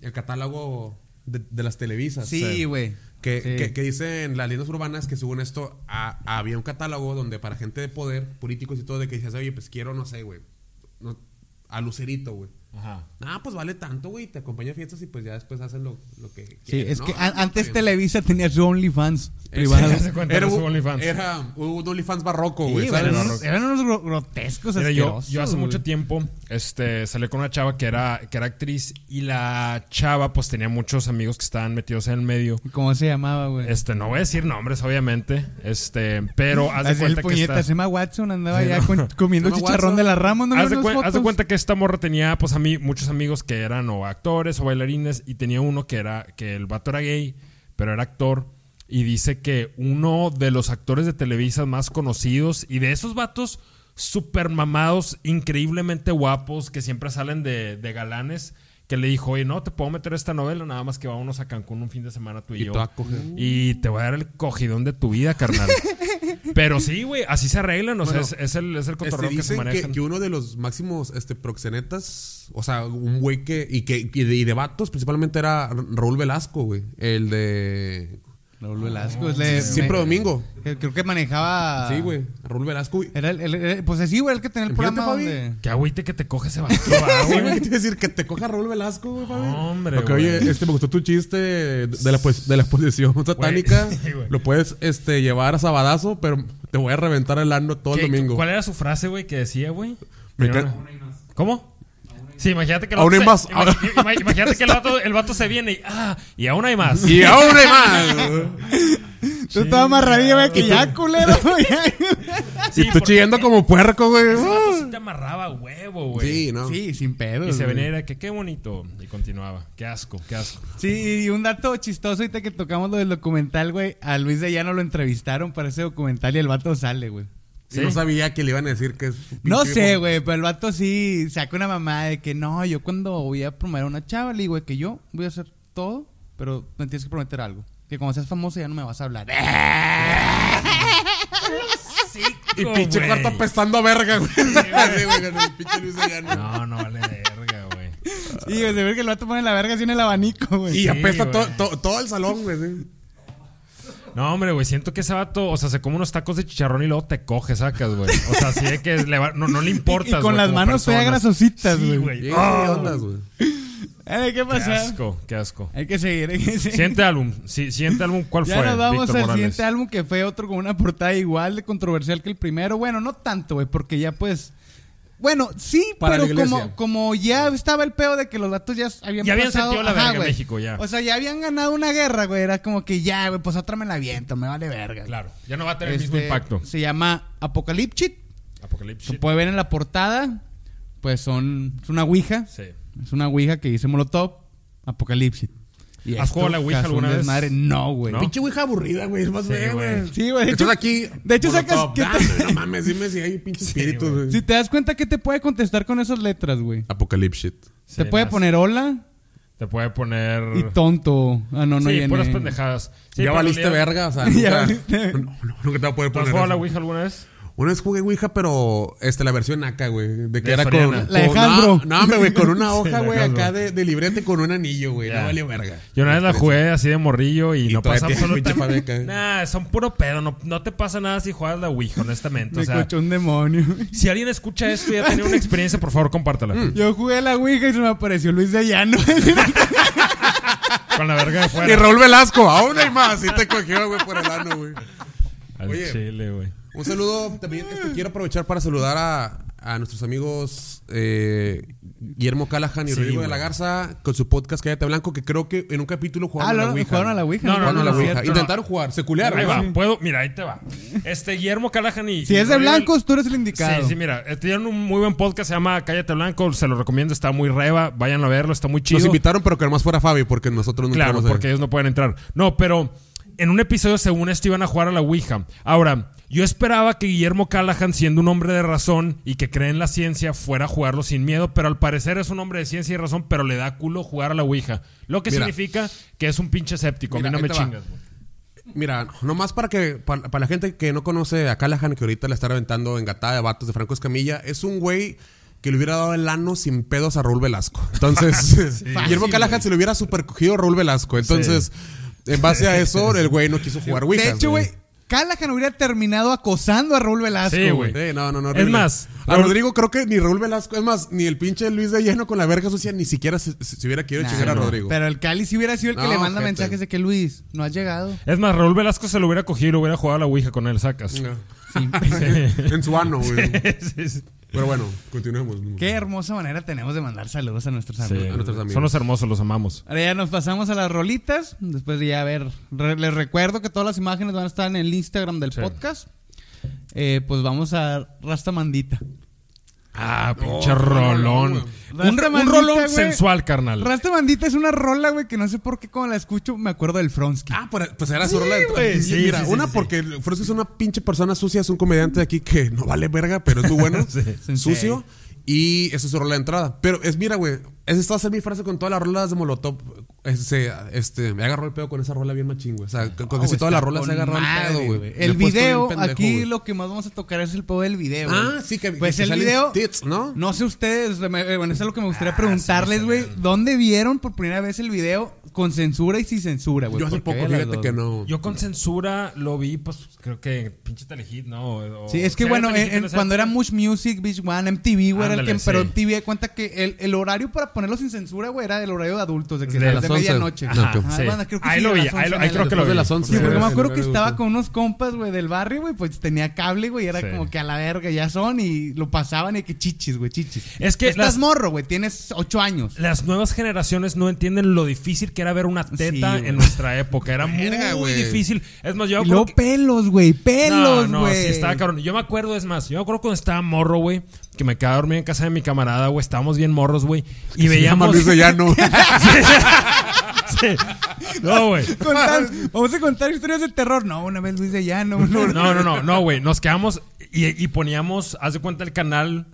el catálogo de, de las televisas. Sí, güey. Que, Sí. que- que dicen las leyendas urbanas que según esto a- había un catálogo donde para gente de poder, políticos y todo, de que decías, oye, pues quiero, no sé, güey, no- a Lucerito, güey. Ajá. Ah, pues vale tanto, güey, te acompaña a fiestas y pues ya después hacen lo, lo que Sí, quieren, es ¿no? que Ah, antes está bien. Televisa tenía su OnlyFans privado. Cuenta, Era un OnlyFans. Era un OnlyFans barroco, güey, eran, unos, eran unos gro- grotescos Mira, yo, yo hace güey. mucho tiempo este, salí con una chava que era, que era actriz y la chava pues tenía muchos amigos que estaban metidos en el medio. ¿Cómo se llamaba, güey? Este, no voy a decir nombres, obviamente. Este, pero haz de Hacía el cuenta que puñeta, esta- Emma Watson andaba Sí, ya no. comiendo Emma chicharrón Watson. de la rama, ¿no? haz, de haz de cuenta que esta morra tenía, pues a muchos amigos que eran o actores o bailarines y tenía uno que era, que el vato era gay, pero era actor. Y dice que uno de los actores de Televisa más conocidos y de esos vatos super mamados, increíblemente guapos, que siempre salen de, de galanes, que le dijo, oye, no, te puedo meter esta novela, nada más que vámonos a Cancún un fin de semana tú y, Y yo. Y te voy a dar el cogidón de tu vida, carnal. Pero sí, güey, así se arreglan, o sea, Bueno, es, es el, es el Este, que se dicen que, manejan. que uno de los máximos este, proxenetas, o sea, un güey que. Y, que, y de, y de vatos, principalmente era Raúl Velasco, güey. El de. Raúl Velasco. es Siempre me- domingo. Creo que manejaba. Sí, güey. Raúl Velasco. güey. Era el, el- el- pues sí, güey, el que tenía el Fíjate, programa Fabi. donde. Qué agüite que te coge ese vato, va, Sí, güey, güey. ¿qué te iba a decir? Que te coja Raúl Velasco, güey, Fabi. Hombre, Ok, güey. oye, este me gustó tu chiste de la, pues- de la exposición satánica. Sí, güey. Lo puedes este, llevar a Sabadazo, pero te voy a reventar el ano todo el ¿Qué- domingo. ¿Cuál era su frase, güey, que decía, güey? Me Tenía ca- una- ¿Cómo? Sí, imagínate que el Aún vato hay más. se- imag- imag- Imagínate que el vato, el vato se viene y ah, y aún hay más. Y aún hay más. Tú estabas más güey, que ya, culero. güey. Sí, y tú porque chillando como puerco, güey. ese vato sí te amarraba huevo, güey. Sí, ¿no? sí, sin pedo. Y se venía y era que qué bonito. Y continuaba. Qué asco, qué asco. Sí, y un dato chistoso ahorita que tocamos lo del documental, güey. A Luis de Llano lo entrevistaron para ese documental y el vato sale, güey. No sabía que le iban a decir que es. No sé, güey, pero el vato sí saca una mamá de que no, yo cuando voy a promover a una chava, le digo güey, que yo voy a hacer todo, pero me tienes que prometer algo. Que cuando seas famoso ya no me vas a hablar. Y pinche cuarto apestando a verga, güey. No, no vale verga, güey. Sí, güey, se ve que el vato pone la verga así en el abanico, güey. Y Sí, apesta to- todo el salón, güey. No, hombre, güey, siento que ese vato, o sea, se come unos tacos de chicharrón y luego te coge, sacas, güey. O sea, así de que le va- no, no le importa. Y- y con las manos todavía grasositas, güey. Sí, ¿qué ondas, güey? Ay, ¿Qué qué pasa? asco, qué asco. Hay que seguir, hay que seguir. Siguiente álbum. Sí, siguiente álbum, ¿cuál Ya fue? nos vamos Víctor al Morales? siguiente álbum que fue otro con una portada igual de controversial que el primero. Bueno, no tanto, güey, porque ya pues... Bueno, sí, Para pero como, como ya estaba el pedo de que los datos ya habían Ya habían pasado- sentido la Ajá, verga en güey. México, ya. O sea, ya habían ganado una guerra, güey. Era como que ya, güey, pues otra me la viento, me vale verga. Claro, ya no va a tener el mismo Este, impacto. Se llama Apocalipsis. Apocalipsis. Se puede ver en la portada. Pues son... Es una ouija. Sí. Es una ouija que dice Molotov. Apocalipsis. Y ¿Has jugado a la ouija alguna vez? desmadre. No, güey. ¿No? Pinche ouija aburrida, güey. Es más güey. Sí, güey. De Estás hecho, aquí. de hecho sacas que te- No mames, dime si hay pinche espíritu, güey. güey. Si te das cuenta, ¿qué te puede contestar con esas letras, güey? Apocalipsis. Sí, te puede poner hola Te puede poner. y tonto. Ah, no, no sí, puras pendejadas. Sí, ya valiste verga, o sea, Ya nunca, valiste. no, no, nunca te va a poder ¿Tú has poner jugado a la. Ouija alguna vez? Una vez jugué Ouija, pero este, la versión acá, güey. De que De era con. La de con- Hasbro. No, no, hombre, güey, con una hoja, la güey, acá de, de librete y con un anillo, güey. No valió verga. Yo una vez la jugué así de morrillo y, Y no pasa absolutamente. Nah, son puro pedo. No, no te pasa nada si juegas la Ouija, honestamente. O Me sea, escuchó un demonio. si alguien escucha esto y ha tenido una experiencia, por favor, compártala. Mm. Yo jugué a la Ouija y se me apareció Luis de Llano. Con la verga de Y fuera. Raúl Velasco, aún hay más. Sí te cogió, güey, por el ano, güey. Al Oye. chile, güey. Un saludo también. este, quiero aprovechar para saludar a, a nuestros amigos eh, Guillermo Callahan y Sí, Rodrigo de la Garza con su podcast Cállate Blanco, que creo que en un capítulo ah, jugaron a la Ouija. jugaron a la Ouija. No, no, la no, Ouija. Intentaron jugar, se culearon. Ahí va, puedo, mira, ahí te va. Este Guillermo Callahan y. Si es de blancos, tú eres el indicado. Sí, sí, mira, eh, tienen un muy buen podcast, se llama Cállate Blanco, se lo recomiendo, está muy reba, vayan a verlo, está muy chido. Nos invitaron, pero que nomás fuera Fabi, porque nosotros no Claro, porque ellos no pueden entrar. No, pero en un episodio, según esto, iban a jugar a la Ouija. Ahora, yo esperaba que Guillermo Callahan, siendo un hombre de razón y que cree en la ciencia, fuera a jugarlo sin miedo, pero al parecer es un hombre de ciencia y razón, pero le da culo jugar a la Ouija. Lo que Mira. significa que es un pinche escéptico. Mira, a mí no me chingas, güey. Mira, nomás para que para, para la gente que no conoce a Callahan, que ahorita le está reventando engatada de vatos de Franco Escamilla, es un güey que le hubiera dado el ano sin pedos a Raúl Velasco. Entonces, Guillermo Callahan se le hubiera super cogido a Raúl Velasco. Entonces, en base a eso, el güey no quiso jugar Ouija. de hecho, güey, Callahan hubiera terminado acosando a Raúl Velasco. Sí, güey. Sí, no, no, no. Es más, a Raúl- Rodrigo creo que ni Raúl Velasco, es más, ni el pinche Luis de Lleno con la verga sucia ni siquiera se, se- se hubiera querido Nah, chingar a no. Rodrigo. Pero el Cali sí hubiera sido el que No, le manda mensajes de que Luis, no has llegado. Es más, Raúl Velasco se lo hubiera cogido y lo hubiera jugado a la Ouija con él, sacas. No. Sí. en su ano, güey. Sí, sí. Pero bueno, continuemos. Qué hermosa manera tenemos de mandar saludos a nuestros Sí, amigos. a nuestros amigos. Son los hermosos, los amamos. Ahora ya nos pasamos a las rolitas. Después de ya ver. re- les recuerdo que todas las imágenes van a estar en el Instagram del Sí. podcast. Eh, pues vamos a Rastamandita. Ah, pinche rolón. no, un, Rasta rolón sensual, carnal. Rastamandita es una rola, güey, que no sé por qué cuando la escucho me acuerdo del Fronsky. Ah, pues, era su rola de sí, Mira, sí, sí, una porque Frosty es una pinche persona sucia, es un comediante de aquí que no vale verga, pero es muy bueno. Sucio. Y esa es su rola de entrada. Pero es, mira, güey, esa va a ser mi frase con todas las rolas de Molotov. Este, este, me agarró el pedo con esa rola bien machín, güey. O sea, con, con casi güey, toda la está rola se agarró el pedo, güey. El video, pendejo, aquí lo que más vamos a tocar es el pedo del video. güey. Ah, sí, que Pues que el video, tits, ¿no? no sé ustedes, eh, bueno, eso es lo que me Ah, gustaría preguntarles, güey. ¿Dónde vieron por primera vez el video con censura y sin censura, güey? Yo hace poco, las fíjate que no. Yo con censura lo vi, pues creo que pinche Telehit, ¿no? O- Sí, es que ¿sí bueno, en- cuando era? Much Music, Beach One, MTV, güey, era el que, pero. MTV cuenta que el, el horario para ponerlo sin censura, güey, era el horario de adultos, de que De de, las de 11. medianoche. Ajá, Ajá, sí. banda, creo que Ahí sí, lo vi, ahí lo- 11 ahí creo que lo Después de vi. las 11. Sí, porque me acuerdo que estaba con unos compas, güey, del barrio, güey, pues tenía cable, güey, era Sí. como que a la verga, ya son, y lo pasaban y que chichis, güey, chichis. Es que Estás las- morro, güey, tienes ocho años. Las nuevas generaciones no entienden lo difícil que era ver una teta en nuestra época. Era Verga, muy difícil. Es más, yo me Y luego pelos, güey, pelos, no, güey. no, sí estaba cabrón. Yo me acuerdo, es más, yo me acuerdo cuando estaba morro, güey, que me quedaba dormido en casa de mi camarada, güey. Estábamos bien morros, güey. Y Se llama veíamos. Luis de Llano. Sí. No, güey. Vamos a contar historias de terror. No, una vez Luis de Llano. No, No, no, no, no, güey. Nos quedamos y, y poníamos, haz de cuenta, el canal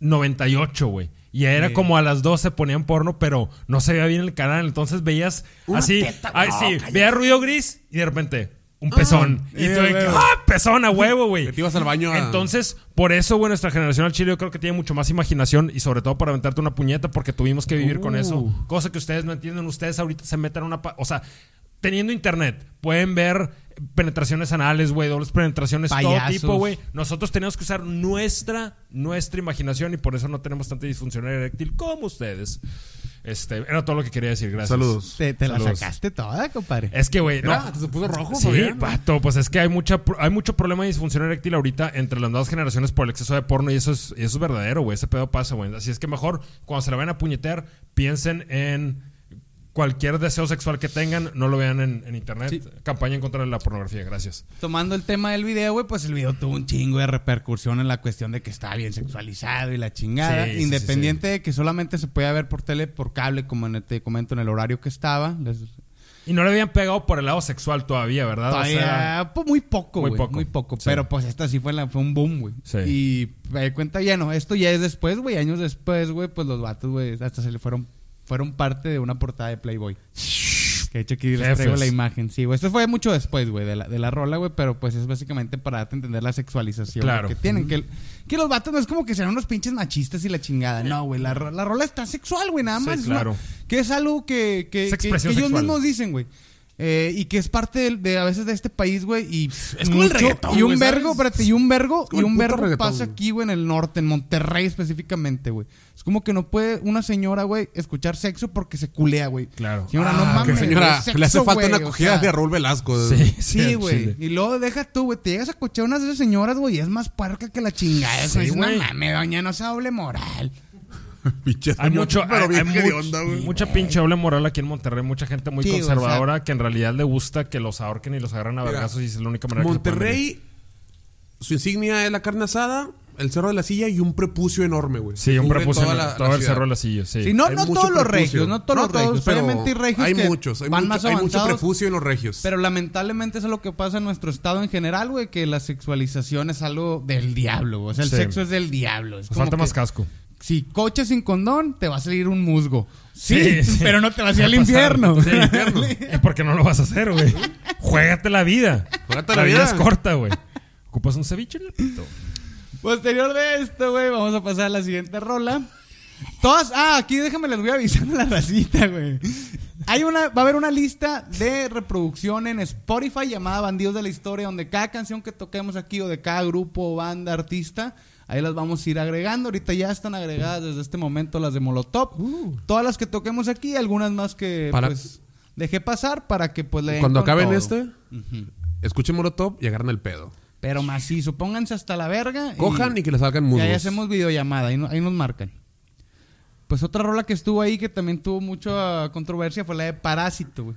98, güey. Y era Sí. como a las 12 ponían porno, pero no se veía bien el canal. Entonces veías así. ay, sí, veía ruido gris y de repente un pezón. y eh, tú que, huevo. ¡ah! Pezón a huevo, güey. Te ibas al baño a- Entonces, por eso, güey, nuestra generación al chile yo creo que tiene mucho más imaginación y sobre todo para aventarte una puñeta porque tuvimos que vivir con eso. Uh. Cosa que ustedes no entienden. Ustedes ahorita se meten a una... pa- O sea, teniendo internet, pueden ver penetraciones anales, güey, dobles penetraciones, todo Payasos. tipo, güey. Nosotros tenemos que usar nuestra, nuestra imaginación y por eso no tenemos tanta disfunción eréctil como ustedes. Este, era todo lo que quería decir, gracias. Saludos. Te, te la sacaste toda, compadre. Es que, güey, no. Mira, se puso rojo, Sí, Fabián. pato, pues es que hay mucha hay mucho problema de disfunción eréctil ahorita entre las nuevas generaciones por el exceso de porno y eso es, y eso es verdadero, güey. Ese pedo pasa, güey. Así es que mejor cuando se la vayan a puñetear, piensen en cualquier deseo sexual que tengan, no lo vean en, en internet. Sí. Campaña en contra de la pornografía, gracias. Tomando el tema del video, güey, pues el video tuvo un chingo de repercusión en la cuestión de que estaba bien sexualizado y la chingada. Sí, sí, Independiente de que solamente se podía ver por tele, por cable, como en el- te comento en el horario que estaba. Les- Y no le habían pegado por el lado sexual todavía, ¿verdad? O sea, pues, muy poco, muy güey. poco. Muy poco. Pero pues esta sí fue, la, fue un boom, güey. Sí. Y me di cuenta ya no. Esto ya es después, güey. Años después, güey. Pues los vatos, güey, hasta se le fueron, fueron parte de una portada de Playboy. Que de hecho aquí les traigo la imagen. Sí, güey. Esto fue mucho después, güey, de la, de la rola, güey. Pero pues es básicamente para darte a entender la sexualización Claro. que tienen. Que, que los vatos no es como que sean unos pinches machistas y la chingada. No, güey. La, la rola está sexual, güey. Nada Sí, más. Una- claro. que es algo que, que, que- que ellos mismos dicen, güey. Eh, y que es parte de, a veces de este país, güey. Y Es como el reggaetón, Y un vergo, espérate, y un vergo, y un vergo pasa aquí, güey, en el norte, en Monterrey específicamente, güey. Es como que no puede una señora, güey, escuchar sexo porque se culea, güey. Claro. Señora, no Ah, mames. señora, sexo, le hace falta una o cogida sea, de Raúl Velasco. Sí, Sí, güey. Y luego deja tú, güey. Te llegas a cochar unas de esas señoras, güey, y es más puerca que la chingada. Sí, güey. no güey. mames, doña, no se doble moral. Pinche Hay mucho, pero hay- bien hay hedionda, much- güey. mucha pinche doble moral aquí en Monterrey, mucha gente muy Sí, o conservadora que en realidad le gusta que los ahorquen y los agarran a vergazos y es la única manera que se. Monterrey, su insignia es la carne asada, el cerro de la silla y un prepucio enorme, güey. Sí, un prepucio, toda en- la- todo la el cerro de la silla, sí. Sí, no, Hay no todos los regios, no todos los regios. pero Obviamente hay regios hay que muchos, hay, van mucho, más hay mucho prepucio en los regios. Pero lamentablemente eso es lo que pasa en nuestro estado en general, güey, que la sexualización es algo del diablo, güey. O sea, el Sí. sexo es del diablo. Es Nos como falta que más casco. Si coches sin condón, te va a salir un musgo. Sí, Sí, sí. pero no te va a ir al infierno. Sí, infierno. ¿Y por qué no lo vas a hacer, güey? Juégate la vida. Juégate la la vida vida. es corta, güey. Ocupas un ceviche en el pito. Posterior de esto, güey, vamos a pasar a la siguiente rola. Todas, ah, aquí déjame les voy avisando a la racita, güey. Hay una, va a haber una lista de reproducción en Spotify llamada Bandidos de la Historia, donde cada canción que toquemos aquí o de cada grupo, banda, artista, ahí las vamos a ir agregando. Ahorita ya están agregadas desde este momento las de Molotov. Todas las que toquemos aquí, algunas más que Para- pues dejé pasar para que pues le Cuando acaben todo. este, escuchen Molotov y agarren el pedo. Pero macizo, pónganse hasta la verga. y- Cojan y que les salgan y musgos. ahí hacemos videollamada, ahí, no- ahí nos marcan. Pues otra rola que estuvo ahí que también tuvo mucha controversia fue la de Parásito, güey.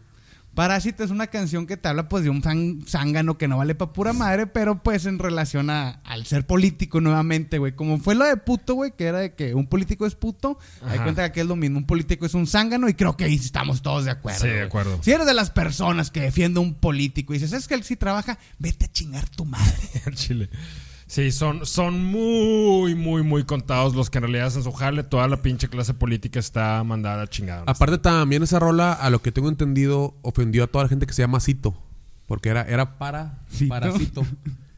Parásito es una canción que te habla pues de un zángano que no vale pa' pura madre, pero pues en relación a, al ser político nuevamente, güey. Como fue lo de puto, güey, que era de que un político es puto, hay Ajá. cuenta que es lo mismo, un político es un zángano y creo que ahí estamos todos de acuerdo. Sí, de acuerdo. Si eres de las personas que defiende un político y dices, es que él sí trabaja, vete a chingar tu madre. Chile. Sí, son, son muy, muy, muy contados los que en realidad hacen su jale. Toda la pinche clase política está mandada a chingada. Aparte también esa rola, a lo que tengo entendido, ofendió a toda la gente que se llama Cito. Porque era, era para, Cito. para Cito.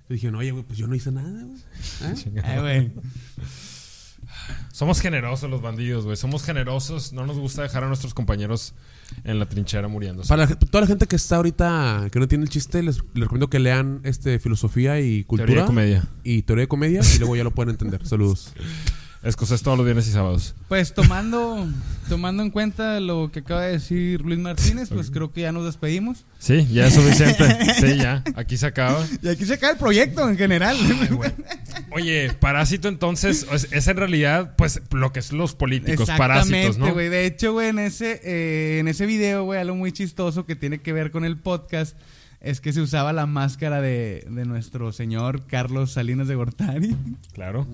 Y dije, oye, güey, pues yo no hice nada. ¿Eh? Güey. Somos generosos los bandidos, güey. Somos generosos. No nos gusta dejar a nuestros compañeros en la trinchera muriéndose. Para la- toda la gente que está ahorita, que no tiene el chiste, les, les recomiendo que lean este filosofía y cultura. Teoría de comedia. Y teoría de comedia y luego ya lo pueden entender. Saludos. Escocés todos los viernes y sábados. Pues tomando, tomando en cuenta lo que acaba de decir Luis Martínez, pues creo que ya nos despedimos. Sí, ya es suficiente. Sí, ya. Aquí se acaba. Y aquí se acaba el proyecto en general. Oye, Parásito entonces es, es en realidad pues lo que es los políticos, parásitos, ¿no? güey. De hecho, güey, en ese, eh, en ese video, güey, algo muy chistoso que tiene que ver con el podcast es que se usaba la máscara de, de nuestro señor Carlos Salinas de Gortari. Claro.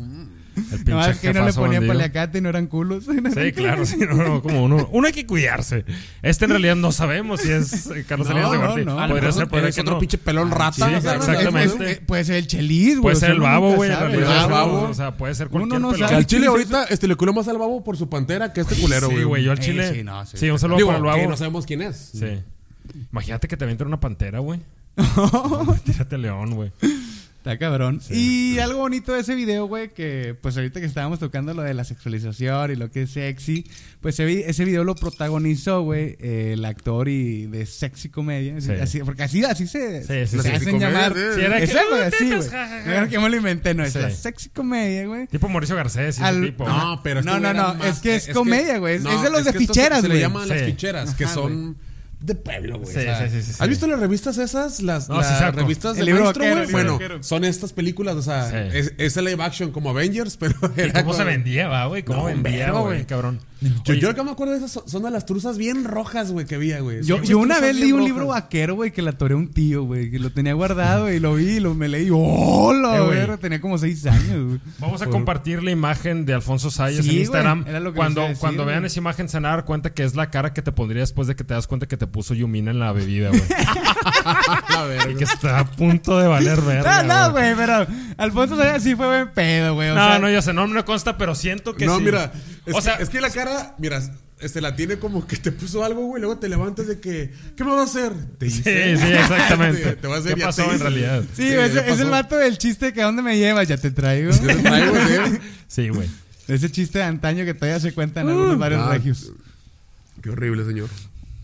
El No, pinche es que no le ponían paliacate y no eran culos. Sí, claro, sí, no, no, como uno, uno hay que cuidarse. Este en realidad no sabemos si es eh, Carlos No, Salinas de no, Gortari. no. Lo Podría ser, podría que otro no. pinche pelón rata. sí, exactamente. Es- es- puede ser el chelis, güey. Puede ser el uno babo, güey, en sabe. realidad. El babo. O sea, puede ser Uno cualquier no pelón. Que al chile ahorita este, le culó más al babo por su pantera que este culero, Sí, güey, yo al chile. sí, no, sí, sí, un saludo para el babo. que no sabemos quién es. Sí. Imagínate que te avienten una pantera, güey. Tírate león, güey. Está cabrón. Y algo bonito de ese video, güey, que pues ahorita que estábamos tocando lo de la sexualización y lo que es sexy, pues ese, vi- ese video lo protagonizó, güey, eh, el actor y de sexy comedia. Sí. Así, porque así, así se, Sí, se sí, sí. hacen Sexy llamar. comedia, sí. era Es que, algo "Uh, así, güey. ja, ja, ja". Mira que me lo inventé, no, es Sí. la sexy comedia, güey. Tipo Mauricio Garcés y Al- ese tipo. No, pero No, güey no, no, más- es que es comedia, güey, es- es de los de ficheras, se, se güey. le llaman las ficheras, que son de pueblo, güey. Sí, o sea, sí, sí, sí, sí. ¿Has visto las revistas esas? Las, No, las revistas El de libro maestro, vaquero, Bueno, vaquero. son estas películas, o sea, Sí. es, es el live action como Avengers, pero ¿Y cómo se con- vendía, güey? ¿Cómo No, vendía, güey. Cabrón. Yo, Oye, yo lo que me acuerdo de esas son- de las truzas bien rojas, güey, que había, güey. Yo, una vez leí un rojas. libro vaquero, güey, que la toré un tío, güey, que lo tenía guardado y lo vi y lo me leí. ¡Hola, Eh, güey. güey! Tenía como seis años, güey. Vamos a compartir la imagen de Alfonso Sayas Sí, en Instagram. era lo que cuando a decir, cuando vean esa imagen se van a dar cuenta que es la cara que te pondría después de que te das cuenta que te puso Yumina en la bebida, güey. Verga. y que está a punto de valer verga. No, no, güey, pero Alfonso Sayas sí fue buen pedo, güey. o No, sea, no, yo sé, no me consta, pero siento que no, sí. mira, es, o que, sea, es que la cara, mira, este la tiene como que te puso algo, güey, luego te levantas de que, ¿qué me va a hacer? Te sí, hice. sí, exactamente. Te- te va a hacer, ¿Qué pasó en hice. realidad? Sí, es, el vato del chiste que a dónde me llevas, ya te traigo. Te traigo, güey. Sí, güey. Ese chiste de antaño que todavía se cuenta en algunos varios ah. regios. Qué horrible, señor.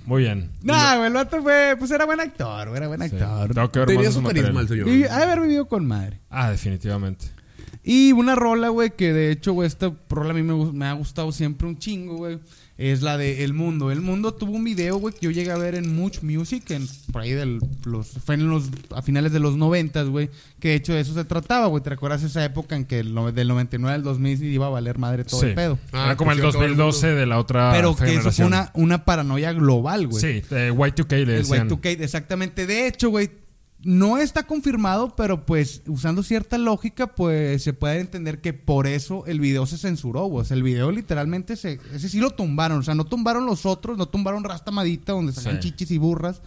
Muy bien. No, güey, el vato fue, pues era buen actor, güey, era buen Sí. actor. Que ver Tenía su su carisma el señor. Haber vivido con madre. Ah, definitivamente. Y una rola, güey, que de hecho, güey, esta rola a mí me, me ha gustado siempre un chingo, güey. Es la de El Mundo. El Mundo tuvo un video, güey, que yo llegué a ver en Much Music, en, por ahí del, los, fue en los, a finales de los noventas, güey. Que de hecho de eso se trataba, güey. ¿Te recuerdas esa época en que el del 99 al 2000 iba a valer madre todo Sí. el pedo? Ah, Era como el se acabó el 2012 de la otra Pero que eso fue una, una paranoia global, güey. Sí, de Y2K le El decían. Y2K, exactamente. De hecho, güey, no está confirmado, pero pues usando cierta lógica, pues se puede entender que por eso el video se censuró. O sea, el video literalmente se... Ese sí lo tumbaron. O sea, no tumbaron los otros, no tumbaron Rastamadita, donde sacan Sí. chichis y burras.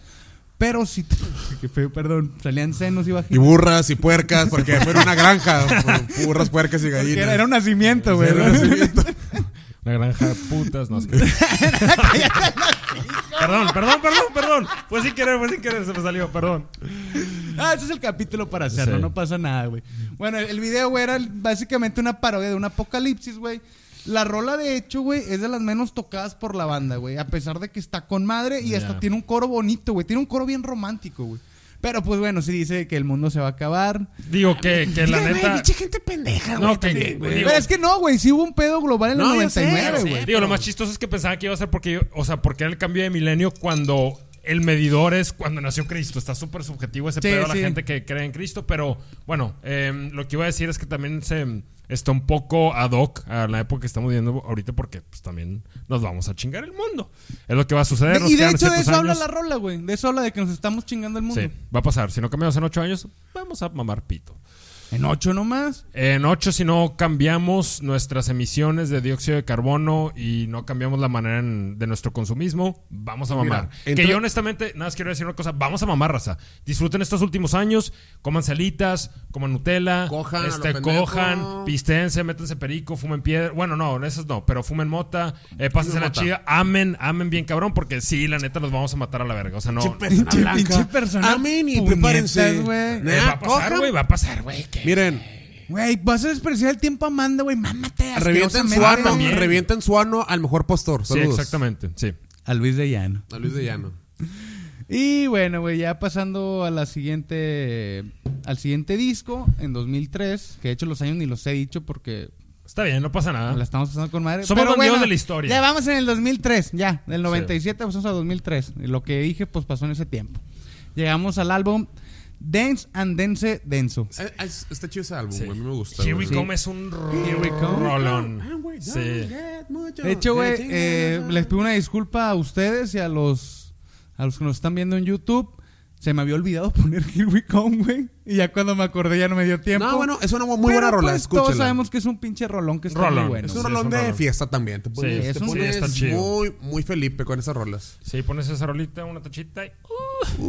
Pero sí... Qué feo, perdón. Salían senos y Y vaginas. burras y puercas, porque fue una granja. burras, puercas y gallinas. era, era un nacimiento, güey. Era un nacimiento. La granja de putas, no sé. perdón, perdón, perdón, perdón. Fue sin querer, fue sin querer, se me salió, perdón. Ah, ese es el capítulo para hacerlo, Sí. no pasa nada, güey. Bueno, el video, güey, era básicamente una parodia de un apocalipsis, güey. La rola, de hecho, güey, es de las menos tocadas por la banda, güey. A pesar de que está con madre y hasta tiene un coro bonito, güey. Tiene un coro bien romántico, güey. Pero pues bueno, sí dice que el mundo se va a acabar. Digo que, que la neta. pinche gente pendeja, güey. No, que, también, güey. digo, Pero es que no, güey. Sí hubo un pedo global en el No, yo sé, 99, yo sé. güey. Digo, lo más chistoso es que pensaba que iba a ser porque, yo- o sea, porque era el cambio de milenio cuando el medidor es cuando nació Cristo. Está súper subjetivo ese Sí, pedo a la sí. gente que cree en Cristo. Pero bueno, eh, lo que iba a decir es que también se está un poco ad hoc a la época que estamos viviendo ahorita porque pues también nos vamos a chingar el mundo. Es lo que va a suceder. Y de hecho de eso habla la rola, güey. De eso habla de que nos estamos chingando el mundo. Sí, va a pasar. Si no cambiamos en ocho años, vamos a mamar pito. En ocho nomás. En 8, si no cambiamos nuestras emisiones de dióxido de carbono y no cambiamos la manera en- de nuestro consumismo, vamos a mamar. Mira, que yo honestamente, nada más quiero decir una cosa, vamos a mamar, raza. Disfruten estos últimos años, coman salitas, coman Nutella, Cojan este, cojan, pistense, métanse perico, fumen piedra. Bueno, no, esas no, pero fumen mota, eh, pásense la chida, amen, amen bien cabrón, porque sí, la neta, los vamos a matar a la verga. O sea, no. Pinche, pinche persona. Amén y puñetas, prepárense. güey. Eh, va a pasar, güey, va a pasar, güey. Miren, Güey, vas a desperdiciar el tiempo amando, güey. Mámate. revienten su ano, revienten su ano al mejor postor. Sí, exactamente, sí. A Luis de Llano. A Luis de Llano. Y bueno, güey, ya pasando a la siguiente. Al siguiente disco, en 2003. Que de hecho los años ni los he dicho porque Está bien, no pasa nada. la estamos pasando con madre. Somos Pero bandidos bueno, de la historia. Ya vamos en el 2003, ya. Del 97 pasamos a 2003. Y lo que dije, pues pasó en ese tiempo. Llegamos al álbum Dance and Dance Denso. Eh, es- Está chido ese álbum, Sí. güey. A mí me gusta. Here. We Come es un Here We Come. rolón. Sí. De hecho, güey, eh, les pido una disculpa a ustedes y a los, a los que nos están viendo en YouTube. Se me había olvidado poner Here We Come, güey. Y ya cuando me acordé ya no me dio tiempo. No, bueno, es una muy Pero, buena rola. pues, Todos sabemos que es un pinche rolón que está Rolón. muy bueno. Es un Sí, rolón es un de rolón. fiesta también. Te pones, Sí, es te un- pones muy, muy Felipe con esas rolas. Sí, pones esa rolita, una tachita y...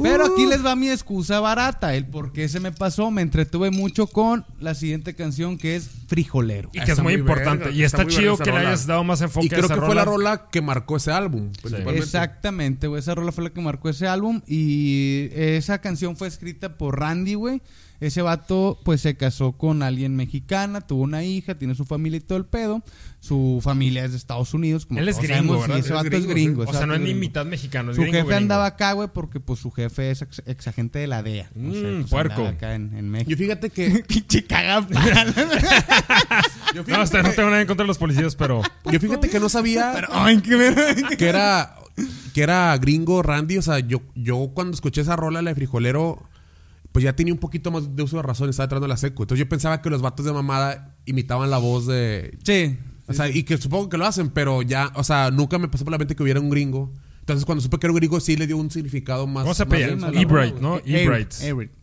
Pero aquí les va mi excusa barata, el por qué se me pasó. Me entretuve mucho con la siguiente canción que es Frijolero. Y que es muy muy importante. verga, y está, chido que le hayas dado más enfoque Y creo a esa que fue la rola. que marcó ese álbum. Exactamente, güey. Esa rola fue la que marcó ese álbum. Y esa canción fue escrita por Randy, güey. Ese vato, pues se casó con alguien mexicana, tuvo una hija, tiene su familia y todo el pedo. Su familia es de Estados Unidos. Como Él es gringo, sabemos, ¿verdad? Y ese Es vato es gringo. O sea, no es ni mitad mexicano. Es Su gringo, jefe gringo. andaba acá, güey, porque pues su jefe es ex, ex agente de la DEA. O sea, Mm, pues, puerco. acá en, en México. Yo fíjate que. Pinche cagapal. Yo No, hasta no que, tengo nada en contra de los policías, pero... yo fíjate que no sabía Pero, ay, qué ver- que era que era gringo Randy. O sea, yo, yo cuando escuché esa rola, la de frijolero, pues ya tenía un poquito más de uso de razón. Estaba entrando a la seco. Entonces yo pensaba que los vatos de mamada imitaban la voz de. Sí. O sea, y que supongo que lo hacen, pero ya, o sea, nunca me pasó por la mente que hubiera un gringo. Entonces, cuando supe que era un gringo, sí le dio un significado más. ¿Cómo se más apellida? denso a la Ebright, ¿no? Ebright.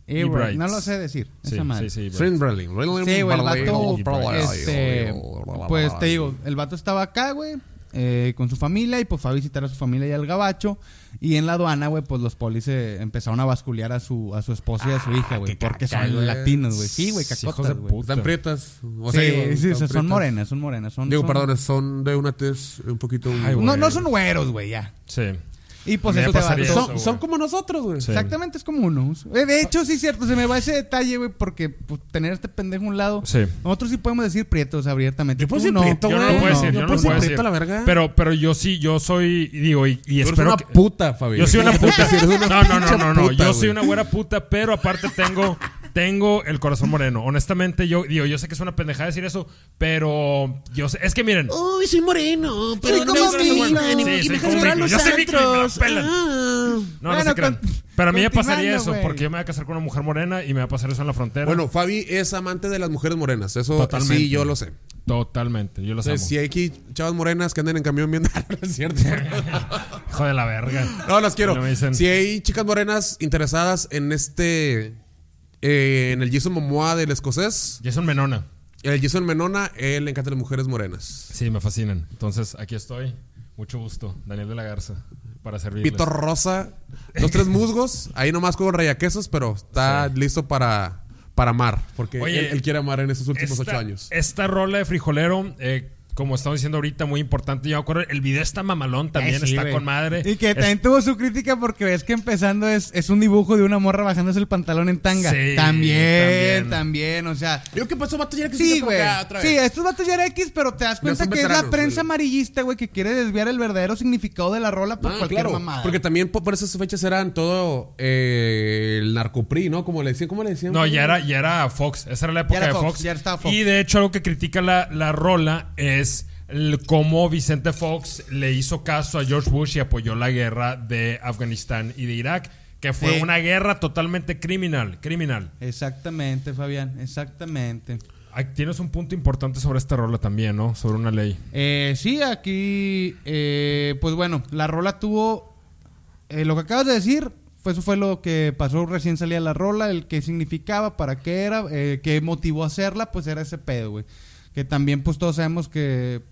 Ebright. No lo sé decir. Sí, esa madre. sí, sí, Ebright. Sí, güey, el vato, este, pues te digo, el vato estaba acá, güey, eh, con su familia y pues fue a visitar a su familia y al gabacho y en la aduana, güey, pues los polis eh, empezaron a basculear a su a su esposa y a su hija, güey, porque caca, son güey. latinos, güey. Sí, güey, cacotas, güey. Están prietas. O Sí, sea, digo, sí, o están sea, son morenas, son morenas, son Digo, son- perdón, son de una tez un poquito. Ay. No, no son güeros, güey, ya. Sí. Y pues A mí me este pasaría vato- eso, son, güey. son como nosotros, güey. Sí. Exactamente, es como uno. Eh, De hecho, sí es cierto, se me va ese detalle, güey, porque pues, tener este pendejo a un lado. Sí. Nosotros sí podemos decir prietos abiertamente. Yo puedo decir no. prieto, Yo no güey. lo puedo no, decir, yo no puedo lo puedo decir la verga. Pero, pero yo sí, yo soy, digo, y, y Tú eres espero una que... puta, Fabi. Yo soy una puta. No, no, no, no, no. Yo soy güey. una güera puta, pero aparte tengo, tengo el corazón moreno. Honestamente, yo digo, yo sé que es una pendejada decir eso, pero yo sé, es que miren. Uy, soy moreno, pero Soy no como ni- Sí, y soy me como Yo soy Mickey, me la antros. pelan. Ah. No, no se crean. Pero a mí me pasaría eso, porque yo me voy a casar con una mujer morena y me va a pasar eso en la frontera. Bueno, Fabi es amante de las mujeres morenas. Eso Totalmente. sí, yo lo sé. Totalmente, yo amo. Entonces, si hay aquí chavas morenas que anden en camión viendo. no es cierto. Hijo de la verga. No, las quiero. No me dicen- Si hay chicas morenas interesadas en este. Eh, en el Jason Momoa del escocés, Jason Menona. el Jason Menona, él le encantan las mujeres morenas. Sí, me fascinan. Entonces, aquí estoy. Mucho gusto. Daniel de la Garza. Para servirles. Pito rosa, los tres musgos, ahí nomás con rayaquesos, pero está listo para, para amar, porque Oye, él, él quiere amar en estos últimos esta, ocho años. Esta rola de frijolero, eh, como estamos diciendo ahorita, muy importante. Yo me acuerdo, el video está mamalón también, Eh, sí, está con madre. Y que Es- también tuvo su crítica porque ves que empezando es, es un dibujo de una morra bajándose el pantalón en tanga. Sí, también, también. también, o sea. Yo qué pasó, ya que Sí, güey. acá otra vez. Sí, estos era X, pero te das cuenta que es la prensa amarillista, güey, que quiere desviar el verdadero significado de la rola por Ah, cualquier claro, mamada. porque también por, por esas fechas eran todo eh, el narcopri, ¿no? Como le decían, ¿cómo le decían? No, ya era, ya era Fox. Esa era la época Ya era de Fox, Fox. ya estaba Fox. Y de hecho, algo que critica la, la rola es el cómo Vicente Fox le hizo caso a George Bush y apoyó la guerra de Afganistán y de Irak, que fue una guerra totalmente criminal. Criminal. Exactamente, Fabián, exactamente. Tienes un punto importante sobre esta rola también, ¿no? Sobre una ley. Eh, sí, aquí, eh, pues bueno, la rola tuvo, eh, lo que acabas de decir pues eso fue lo que pasó recién salía la rola, el qué significaba, para qué era, eh, qué motivó hacerla, pues era ese pedo, güey. Que también, pues todos sabemos que,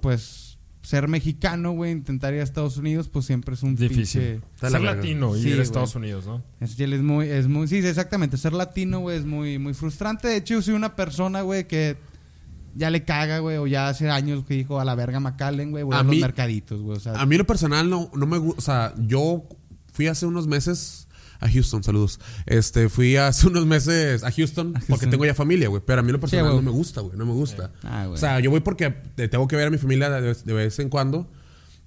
pues, ser mexicano, güey, intentar ir a Estados Unidos, pues siempre es un Difícil. pinche- Ser latino y Sí, ir a güey. Estados Unidos, ¿no? Es, es muy, es muy, sí, exactamente. Ser latino, güey, es muy, muy frustrante. De hecho, yo soy una persona, güey, que ya le caga, güey, o ya hace años que dijo a la verga McAllen, güey, voy a, A los mercaditos, güey. O sea, A mí lo personal no, no me gusta. O sea, yo fui hace unos meses a Houston, saludos. Este, fui hace unos meses a Houston, porque Houston. tengo ya familia, güey. Pero a mí lo personal no me gusta, güey. No me gusta. Ah, o sea, yo voy porque te- tengo que ver a mi familia de, de vez en cuando.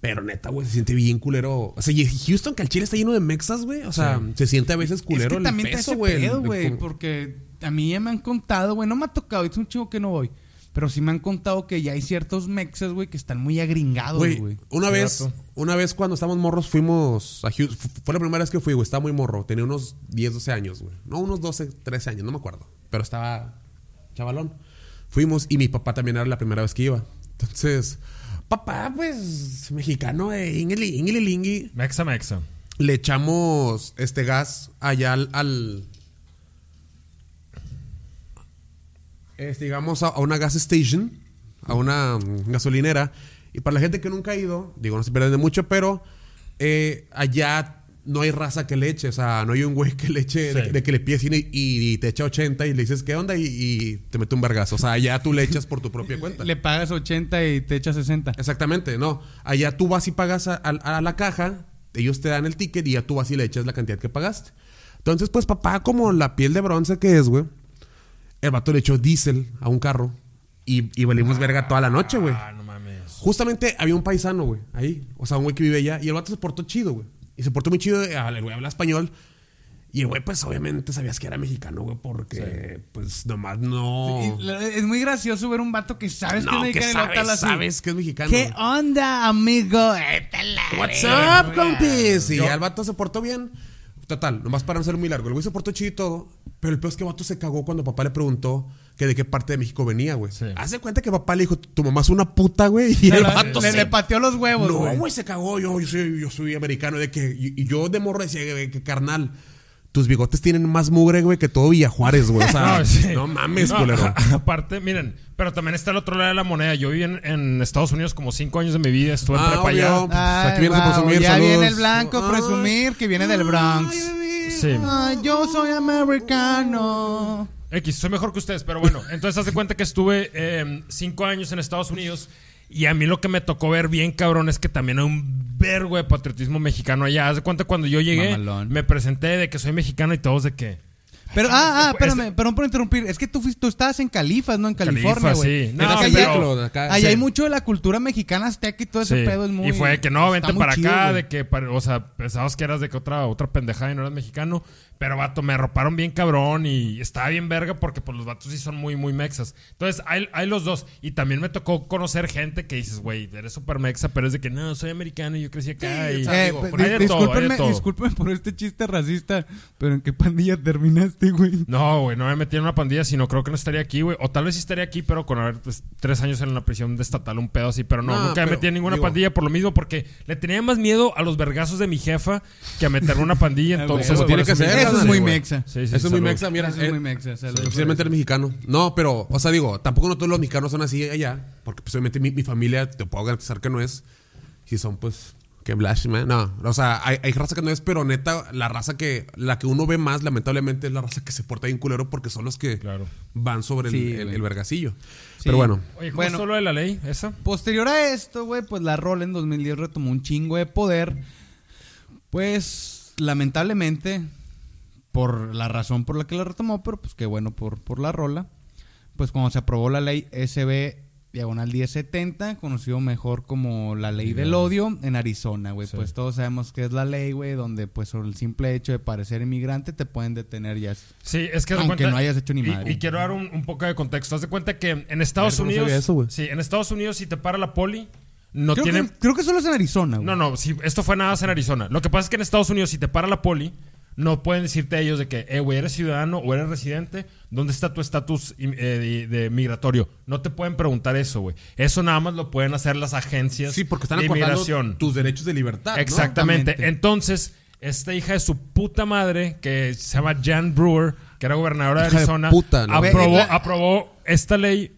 Pero neta, güey, se siente bien culero. O sea, y Houston, que el Chile está lleno de mexas, güey. O sea, se siente a veces es culero que el también peso, güey. porque a mí ya me han contado, güey, no me ha tocado, es un chingo que no voy. Pero sí me han contado que ya hay ciertos mexas, güey, que están muy agringados, Güey, güey. una vez, una vez cuando estábamos morros fuimos a Houston. Fu- Fue la primera vez que fui, güey. Estaba muy morro. Tenía unos 10, 12 años, güey. No, unos 12, 13 años, no me acuerdo. Pero estaba chavalón. Fuimos y mi papá también era la primera vez que iba. Entonces, papá, pues, mexicano, eh, ingeli, ingeli, lingui. Mexa, mexa. Le echamos este gas allá al. al- digamos, a, a una gas station, a una mm, gasolinera. Y para la gente que nunca ha ido, digo, no se pierden de mucho, pero eh, allá no hay raza que le eche. O sea, no hay un güey que le eche, de, Sí. de que le pides cine y, y te echa 80 y le dices, ¿qué onda? Y, y te mete un vergazo. O sea, allá tú le echas por tu propia cuenta. Le pagas 80 y te echas 60. Exactamente, no. Allá tú vas y pagas a, a- a la caja, ellos te dan el ticket y ya tú vas y le echas la cantidad que pagaste. Entonces, pues papá, como la piel de bronce que es, güey, el vato le echó diésel a un carro y, y valimos verga toda la noche, güey. Ah, no mames. Justamente había un paisano, güey, ahí. O sea, un güey que vive allá. Y el vato se portó chido, güey. Y se portó muy chido. eh, El güey habla español. Y el güey, pues obviamente sabías que era mexicano, güey, porque, pues nomás no. Es muy gracioso ver un vato que sabes que es que mexicano sabes, sabes que es mexicano. ¿Qué onda, amigo? Eh, What's up, compis? Y Yo- ya el vato se portó bien. Total, nomás para no ser muy largo. El güey se portó chido y todo. Pero el peor es que vato se cagó cuando papá le preguntó que de qué parte de México venía, güey. Sí. Hace cuenta que papá le dijo, tu mamá es una puta, güey. Y el vato le, se le pateó los huevos, no, güey. güey, se cagó. Yo, yo, soy, yo soy americano. De que, y, y yo de morro decía que, que, carnal, tus bigotes tienen más mugre, güey, que todo Villa Juárez, güey. O sea, No, sí. no mames, No, culero. a- Aparte, miren, pero también está el otro lado de la moneda. Yo viví en, en Estados Unidos como cinco años de mi vida. Estuve en Ah, prepa allá. obvio. Ay, Aquí vienes a guau, presumir, ya saludos. viene el blanco a presumir que viene del Bronx. Ay. Sí. Ay, yo soy americano. X, soy mejor que ustedes, pero bueno, entonces haz de cuenta que estuve eh, cinco años en Estados Unidos y a mí lo que me tocó ver bien, cabrón, es que también hay un vergo de patriotismo mexicano allá. Haz de cuenta cuando yo llegué, Mamalón. me presenté de que soy mexicano y todos de que... Pero, ah, ah, espérame, perdón por interrumpir. Es que tú, fuiste- tú estabas en Califas, ¿no? En California, güey. sí. No, allá- acá. Sí. hay mucho de la cultura mexicana azteca y todo ese Sí. pedo es muy... Y fue de que no, vente para chido, acá, de que, o sea, pensabas que eras de que otra, otra pendejada y no eras mexicano. Pero, vato, me arroparon bien cabrón y estaba bien verga porque, pues, los vatos sí son muy, muy mexas. Entonces, hay, hay los dos. Y también me tocó conocer gente que dices, güey, eres súper mexa, pero es de que, no, soy americano y yo crecí acá. y... o sea, Eh, digo, discúlpenme, todo. discúlpenme por este chiste racista, pero ¿en qué pandilla terminaste, güey? No, güey, no me metí en una pandilla, sino creo que no estaría aquí, güey. O tal vez sí estaría aquí, pero con haber pues, tres años en la prisión de estatal, un pedo así. Pero no, No, nunca me metí en ninguna digo- pandilla por lo mismo, porque le tenía más miedo a los vergazos de mi jefa que a meterme en una pandilla. Entonces, por tiene que ser, Eso es muy mexa. Sí, sí, Eso es muy mexa, mira. Eso es eh, muy mexa. salud. Oficialmente eres mexicano. No, pero, o sea, digo, tampoco no todos los mexicanos son así allá. Porque, pues, obviamente, mi, mi familia, te puedo garantizar que no es. Si son, pues, que blash, man. No, o sea, hay, hay raza que no es, pero neta, la raza que, la que uno ve más, lamentablemente, es la raza que se porta bien culero porque son los que Claro. van sobre el, Sí, el, vergacillo. Sí. Pero bueno, Oye, ¿cómo Bueno. es solo de la ley esa? Posterior a esto, güey, pues la rola en 2010 retomó un chingo de poder. Pues, lamentablemente, por la razón por la que la retomó, pero pues qué bueno por, por la rola. Pues cuando se aprobó la ley SB diagonal 1070, conocido mejor como la ley del odio en Arizona, güey. Sí. Pues todos sabemos que es la ley, güey, donde pues sobre el simple hecho de parecer inmigrante te pueden detener ya. Sí, es que Aunque cuenta- no hayas hecho ni y- madre. Y, quiero dar un, un poco de contexto. Haz de cuenta que en Estados no Unidos. sabía eso, güey. sí, en Estados Unidos, si te para la poli, no creo, tienen. que, creo que solo es en Arizona, güey. No, no, si esto fue nada más en Arizona. Lo que pasa es que en Estados Unidos, si te para la poli, no pueden decirte a ellos de que, eh, güey, eres ciudadano o eres residente, ¿dónde está tu estatus eh, de, de migratorio? No te pueden preguntar eso, güey. Eso nada más lo pueden hacer las agencias sí, porque están de inmigración. tus derechos de libertad. Exactamente. Entonces, esta hija de su puta madre, que se llama Jan Brewer, que era gobernadora de Hija de Arizona, puta, aprobó esta ley,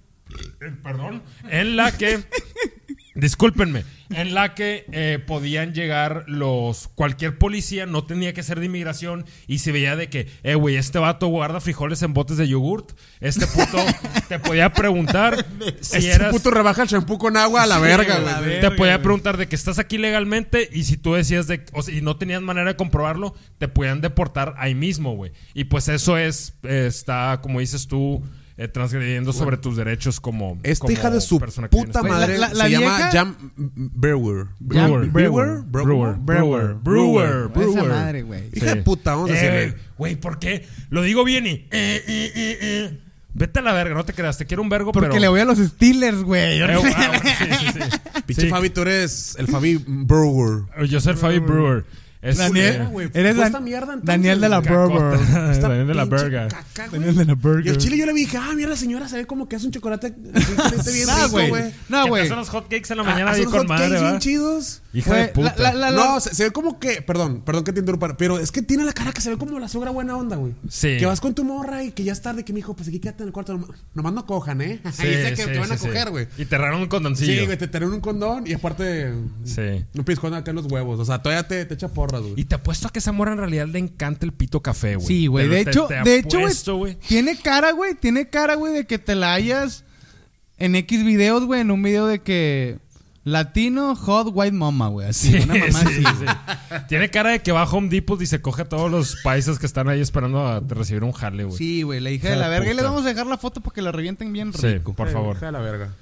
eh, perdón, en la que, discúlpenme, en la que eh, podían llegar los, cualquier policía, no tenía que ser de inmigración, y se veía de que, eh, güey, este vato guarda frijoles en botes de yogurt, este puto te podía preguntar si Este eras... puto rebaja el shampoo con agua a la verga, güey. Te podía preguntar de que estás aquí legalmente y si tú decías de, o sea, y no tenías manera de comprobarlo, te podían deportar ahí mismo, güey. Y pues eso es, eh, está, como dices tú, eh, transgrediendo sobre tus derechos como Esta como hija de su persona que puta madre La- la- la se llama vieja- Jam Brewer. Brewer. Brewer. Brewer. Brewer. Brewer. Esa Brewer. madre, güey. Hija de puta, vamos a decirle. Güey, ¿por qué? Lo digo bien y... eh, eh, eh, eh. Vete a la verga, no te creas. Te quiero un vergo, Porque pero... le voy a los Steelers, güey. Eh, ah, bueno, sí, sí, sí. Sí. Fabi, tú eres el Fabi Brewer. Yo soy el Fabi Brewer. Es, Daniel, güey. eres Dan- esta mierda, entonces, Daniel de la. Burger. Daniel de la verga. Daniel de la Y Burger. al chile yo le dije, ah, mira, la señora se ve como que hace un chocolate bien rico, güey. No, güey. te hacen los hotcakes en la mañana bien unos con madre, bien chidos. Hija de puta. No, se, ve como que, perdón, perdón que te interrumpa, pero es que tiene la cara que se ve como la suegra buena onda, güey. Sí. Que vas con tu morra y que ya es tarde, que mi hijo, pues aquí quédate en el cuarto, nomás, no cojan, ¿eh? Sí, Ahí que, sí, que van a coger, güey. Y te regalan un condoncillo. Sí, güey, te traen un condón y aparte Sí. un piscón acá en los huevos. O sea, todavía te, te echa güey. Y te apuesto a que esa morra en realidad le encanta el pito café, güey. Sí, güey. De te- hecho, te de hecho, güey. Tiene cara, güey. Tiene cara, güey, de que te la hayas en X videos, güey. En un video de que. Latino Hot White Mama, güey. Así, Sí, una mamá sí, así. sí. Tiene cara de que va a Home Depot y se coge a todos los paisas que están ahí esperando a recibir un jale, güey. Sí, güey, la hija de la de verga. Y les vamos a dejar la foto para que la revienten bien Sí, rico. por favor. Hija de la verga.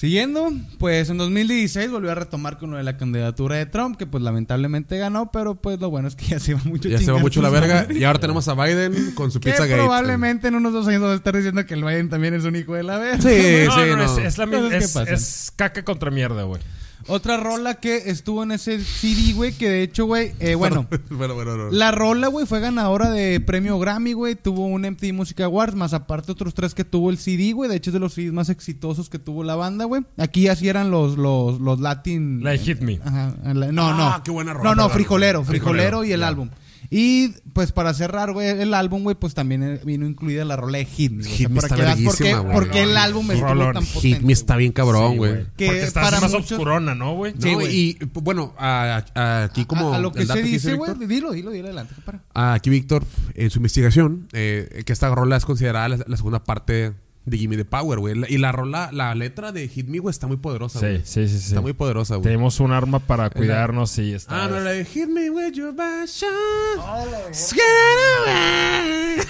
Siguiendo, pues en 2016 volvió a retomar con lo de la candidatura de Trump, que pues lamentablemente ganó, pero pues lo bueno es que ya se va mucho Ya se va mucho la verga. madre. Y ahora tenemos a Biden con su Que pizza gate. probablemente en unos dos años va a estar diciendo que el Biden también es un hijo de la verga. Sí, No, sí, no, no. Es, es la es, es caca contra mierda, güey. Otra rola que estuvo en ese CD, güey, que de hecho, güey, eh, bueno, bueno, bueno, no. la rola, güey, fue ganadora de premio Grammy, güey, tuvo un MTV Music Awards, más aparte otros tres que tuvo el CD, güey, de hecho es de los CDs más exitosos que tuvo la banda, güey. Aquí así eran los, los, los Latin... La de Hit Me. Ajá, la- no, Ah, no. qué buena rola, No, no, frijolero, frijolero, Frijolero, y el álbum. Y pues para cerrar, güey, el álbum, güey, pues también eh, vino incluida la rola de Hit Me. güey. O sea, Hit Me está verguísima, güey. por qué el álbum Rolón. tan potente. Hit me está bien cabrón, Sí, güey. Que Porque está para más muchos- obscurona, ¿no, güey? Sí, güey. y p- bueno, a- a- aquí como a, a lo que se dice, güey, dilo, dilo, dilo adelante, para. Aquí Víctor, en su investigación, eh, que esta rola es considerada la, la segunda parte de Gimme the Power, güey. La- Y la rola, la letra de Hit Me, güey, está muy poderosa, Sí, güey. sí, sí, sí. Está muy poderosa, güey. Tenemos un arma para cuidarnos y está. Ah, no, la de Hit Me with your shot. Scared away.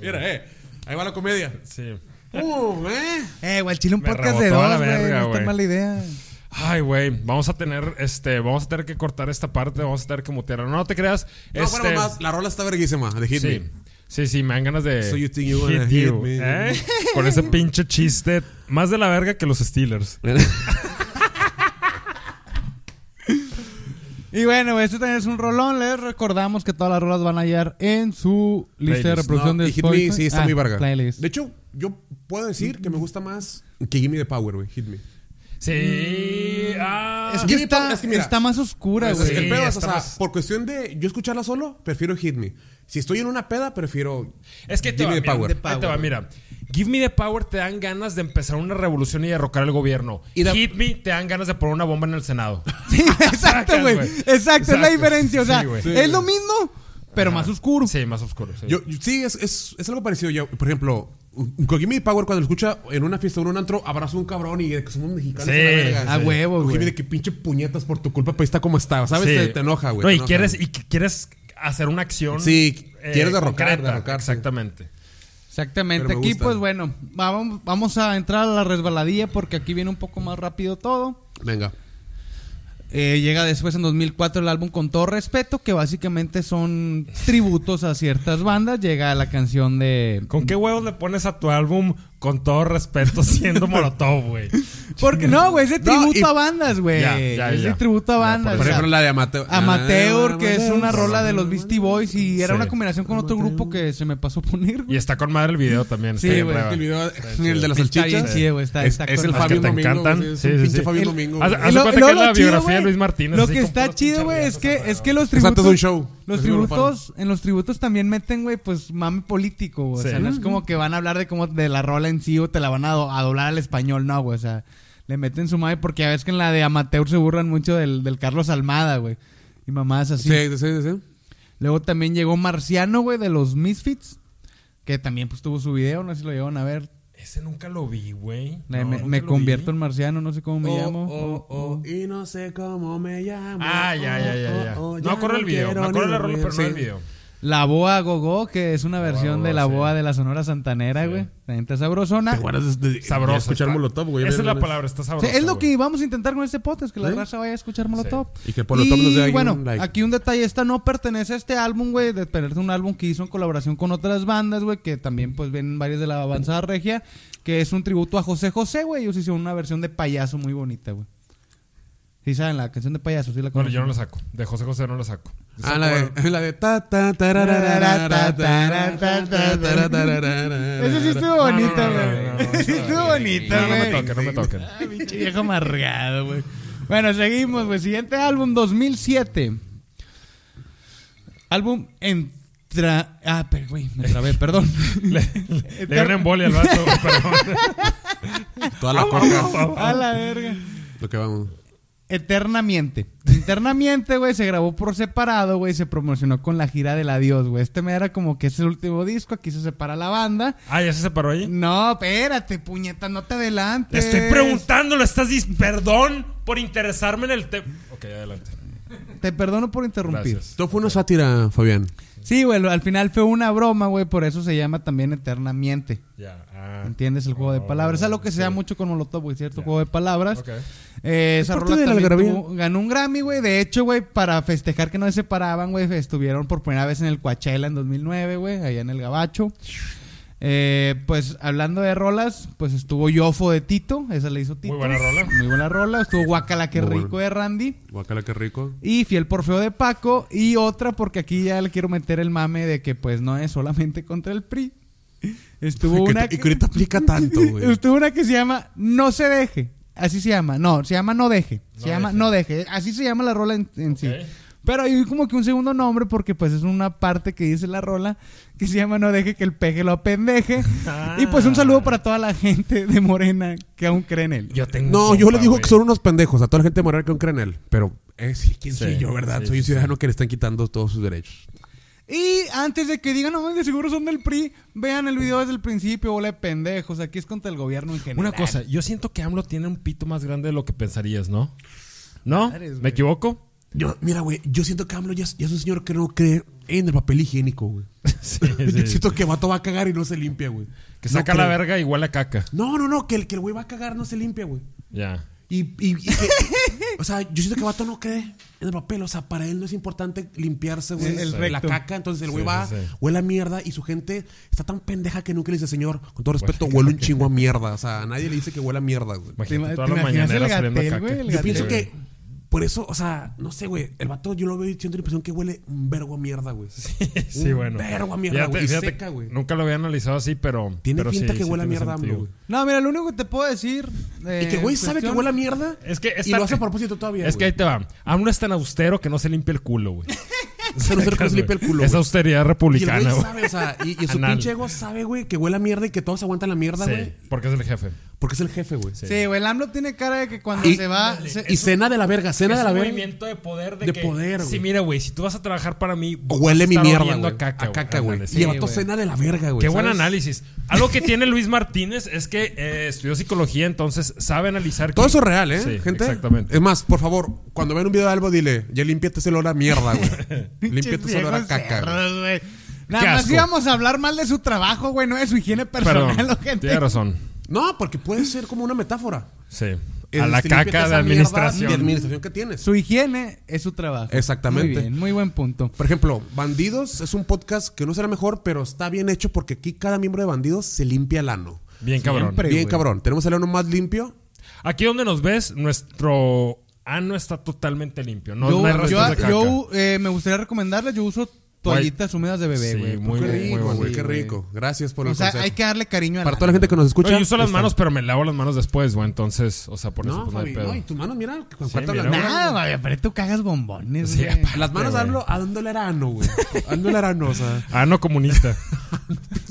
Mira, eh. Ahí va la comedia. Sí. Uh, eh. Eh, güey, el chile un Me podcast de la dos, güey, verga, no está güey. mala idea. Ay, güey, vamos a tener, este, vamos a tener que cortar esta parte, vamos a tener que mutearla. No, no te creas. No, este, bueno, mamás, la rola está verguísima de Hit sí. Me. Sí, sí, me dan ganas de So you think you wanna hit hit you, me. ¿eh? Con ese pinche chiste más de la verga que los Steelers. Y bueno, güey, este también es un rolón. Les recordamos que todas las rolas van a hallar en su lista de reproducción No, de y Hit Me Spotify. sí está Ah, muy verga. playlist. De hecho, yo puedo decir que me gusta más que Gimme the Power, güey. Hit Me. Sí. Ah, Es que, está, Power, es que mira, está más oscura, güey. el pedo es, o sea, más- por cuestión de yo escucharla solo, prefiero Hit Me. Si estoy en una peda, prefiero Es que te Give va, Me the mira, Power. ahí te va, mira. Give Me the Power te dan ganas de empezar una revolución y derrocar el gobierno. Y da- Hit Me te dan ganas de poner una bomba en el Senado. Sí, exacto, güey. Exacto, es la diferencia. O sea, Sí, es lo mismo, pero más oscuro. Sí, más oscuro. Sí. Yo, yo- sí, es, es, es algo parecido. Yo, por ejemplo, con Gimme the Power, cuando lo escucha en una fiesta o en un antro, abrazo a un cabrón y de que somos mexicanos. Sí, a verga. a huevo, güey. De que pinche puñetas por tu culpa, pues está como está. ¿Sabes? Sí. Te, te enoja, güey. No, y enoja. quieres, y quieres hacer una acción. Sí, quieres derrocar, concreta. derrocar, sí. Exactamente. Exactamente. Aquí, gusta. pues bueno, vamos, vamos a entrar a la resbaladilla porque aquí viene un poco más rápido todo. Venga. Eh, llega después en 2004 el álbum Con todo respeto, que básicamente son tributos a ciertas bandas. Llega la canción de... ¿Con qué huevos le pones a tu álbum con todo respeto, siendo Molotov, güey. Porque no, güey, es de No, tributo y- a bandas, güey. Ya, ya, es de ya. tributo a Ya, bandas. por Por o sea, ejemplo, la de Amateur. Amateur, que es una rola de los Beastie Boys y era Sí. una combinación con otro grupo que se me pasó a poner, Y está con madre el video también. Sí, está bien güey. El video, el de las Está bien salchichas. chido, güey, está- es, está es con el. Fabio Domingo. encantan. Sí, sí, pinche sí. Fabio Domingo. Haz, de lo- cuenta que es la lo chido, biografía de güey, Luis Martínez. Lo así que con está chido, güey, es que, acá, es que los Exacto, es tributos... un show. Los tributos, en los tributos también meten, güey, pues mame político, güey. Sí. O sea, no es como que van a hablar de cómo de la rola en sí o te la van a, do- a doblar al español, no, güey. O sea, le meten su mame porque ya ves que en la de Amateur se burlan mucho del, del Carlos Almada, güey. Y mamás así. Sí, sí, sí. Luego también llegó Marciano, güey, de los Misfits. Que también pues tuvo su video, no sé si lo llegaron a ver. Ese nunca lo vi, güey. No, me me convierto vi. en marciano, no sé cómo me Oh, llamo. oh, oh, y no sé cómo me llamo. Ah, ya, ya, ya, ya. Oh, oh, no acuerdo el video. acuerdo ni la rola, pero no el video. La Boa Gogó, que es una versión de la sí. Boa de la Sonora Santanera, Sí. güey. También está sabrosona. Te guardas de, de- Sabroso. de escuchar está- Molotov, güey. Esa es la palabra, está Sí, sabroso. es lo que vamos a intentar con este podcast, que la ¿Sí? raza vaya a escuchar Molotov. Y que Molotov nos dé ahí bueno, un like. aquí un detalle, esta no pertenece a este álbum, güey, de pertenece a un álbum que hizo en colaboración con otras bandas, güey, que también pues vienen varias de la avanzada regia, que es un tributo a José José, güey, ellos hicieron una versión de payaso muy bonita, güey. Sí saben la canción de payaso, sí la Bueno, yo no la saco. De José José no la saco. Ah, la de, la de ta ta tararara, ta, tarara, ta, ta, tarara, tarara. Esa sí estuvo no, güey. Sí estuvo bonita, No, no me güey. toquen, no me toquen. Ah, pinche viejo amargado, güey. Bueno, seguimos, güey. Siguiente álbum, 2007. Álbum entra... Ah, pero, güey, me trabé, perdón. Le, le dio una embolia al vato, güey, perdón. Toda la coca. A la verga. Lo que vamos. Eternamente. Eternamente, güey, se grabó por separado, güey, se promocionó con la gira del adiós, güey. Este me era como que es el último disco, aquí se separa la banda. Ah, ¿ya se separó ahí? No, espérate, puñeta, no te Le adelantes. estoy preguntando, lo estás dis... Perdón por interesarme en el tema. Ok, adelante. Te perdono por interrumpir. Gracias. Esto fue una sátira, Fabián. Sí, güey, al final fue una broma, güey, por eso se llama también Eternamente. Ya. Ah. ¿Entiendes? El juego de Oh, palabras. Es algo que se da sí. mucho con Molotov, güey, ¿cierto? Ya. Juego de palabras. Ok. Eh, esa rola también tuvo- ganó un Grammy, güey. De hecho, güey, para festejar que no se separaban, güey, estuvieron por primera vez en el Coachella en 2009, güey, allá en el Gabacho. Eh, pues hablando de rolas, pues estuvo Yofo de Tito, esa le hizo Tito. Muy buena rola. Muy buena rola. Estuvo Guacala, que rico de Randy. Guacala, qué rico. Y Fiel por Feo de Paco. Y otra, porque aquí ya le quiero meter el mame de que pues no es solamente contra el PRI. Estuvo Y que, una y que ahorita aplica tanto, güey. Estuvo una que se llama No se deje. Así se llama. No, se llama No deje. Se No llama deje. No deje. Así se llama la rola en, en sí. Pero hay como que un segundo nombre porque pues es una parte que dice la rola que se llama No deje que el peje lo apendeje. Ah. Y pues un saludo para toda la gente de Morena que aún cree en él. Yo tengo. No, yo le digo que son unos pendejos a toda la gente de Morena que no creen en él. Pero, eh, sí, ¿quién Sí, soy yo, verdad? sí, soy un sí, ciudadano que le están quitando todos sus derechos. Y antes de que digan, no, de seguro son del PRI, vean el video desde el principio, bola de pendejos. Aquí es contra el gobierno en general. Una cosa, yo siento que AMLO tiene un pito más grande de lo que pensarías, ¿no? ¿No? ¿Me equivoco? Yo, mira, güey, yo siento que AMLO ya, es- ya es un señor que no cree en el papel higiénico, güey. Sí, Yo sí. siento que el vato va a cagar y no se limpia, güey. Que No saca la verga igual a caca. No, no, no, que el, que el güey va a cagar no se limpia, güey. Ya. Y, y- y que- o sea, yo siento que el vato no cree en el papel. O sea, para él no es importante limpiarse, güey, El la caca. Entonces el güey Sí, va, sí, sí. huele a mierda y su gente está tan pendeja que nunca le dice, señor, con todo respeto, huele un chingo a mierda. O sea, a nadie le dice que huele a mierda, güey. ¿Te, Imagínate ima- toda la mañanera saliendo a caca. Yo pienso que por eso, o sea, no sé, güey. El vato yo lo veo siento la impresión que huele un vergo a mierda, güey. Sí, Un bueno. vergo a mierda, güey, y seca, güey. Nunca lo había analizado así, pero. Tiene pero pinta sí, que sí huele a mierda. AMLO, güey. No, mira, lo único que te puedo decir. eh, Y que el güey sabe que huele a mierda Es que y está- lo hace a propósito todavía, Es que ahí te va. AMLO es tan austero que no se limpia el culo, güey. Se no se limpia el culo, Es güey. austeridad Y el republicana, güey güey. sabe, o sea, y, y su Anal. pinche ego sabe, güey, que huele a mierda y que todos aguantan la mierda, Sí, güey. porque es el jefe. Porque es el jefe, güey. Sí. Güey, el AMLO tiene cara de que cuando Y- se va. se- Y cena de la verga, cena es de la un verga. movimiento de poder de, De que- poder, Sí, güey. mira, güey, si tú vas a trabajar para mí, vas a Huele mi estar mierda, oliendo güey. a caca, A caca, güey. Ándale, Y sí. el vato güey. cena de la verga, güey. Qué buen ¿sabes? análisis. Algo que tiene Luis Martínez es que eh, estudió psicología, entonces sabe analizar. Todo que- eso es real, ¿eh, Sí, gente? Exactamente. Es más, por favor, cuando vean un video de algo, dile, ya limpiate ese olor a mierda, güey. límpiate ese olor a viejos caca, güey. cerdos, güey. Nada Qué más asco. íbamos a hablar mal de su trabajo, güey, no de su higiene personal, Perdón, o gente. tiene razón. No, porque puede ser como una metáfora. Sí. A la caca de administración. De administración que tienes. Su higiene es su trabajo. Exactamente. Muy bien, muy buen punto. Por ejemplo, Bandidos es un podcast que no será mejor, pero está bien hecho porque aquí cada miembro de Bandidos se limpia el ano. Bien cabrón. Siempre. Bien güey. cabrón. Tenemos el ano más limpio. Aquí donde nos ves, nuestro ano está totalmente limpio. No, yo no hay yo- de caca. yo, eh, me gustaría recomendarles, yo uso toallitas húmedas de bebé, Sí, güey. muy Qué rico, muy güey. sí, Qué rico. Gracias por el O sea, consejo. hay que darle cariño a Para toda la gente que nos escucha. Oye, yo uso las manos, pero me lavo las manos después, güey. Entonces, o sea, por eso No, pues no hay pedo. no, y tus manos, mira, con Sí, cuánto mira. Nada, güey, pero tú cagas bombones, Sí, güey. aparte, Las manos hablo a dónde le era ano, güey. A dónde le era ano, o sea. Ano comunista.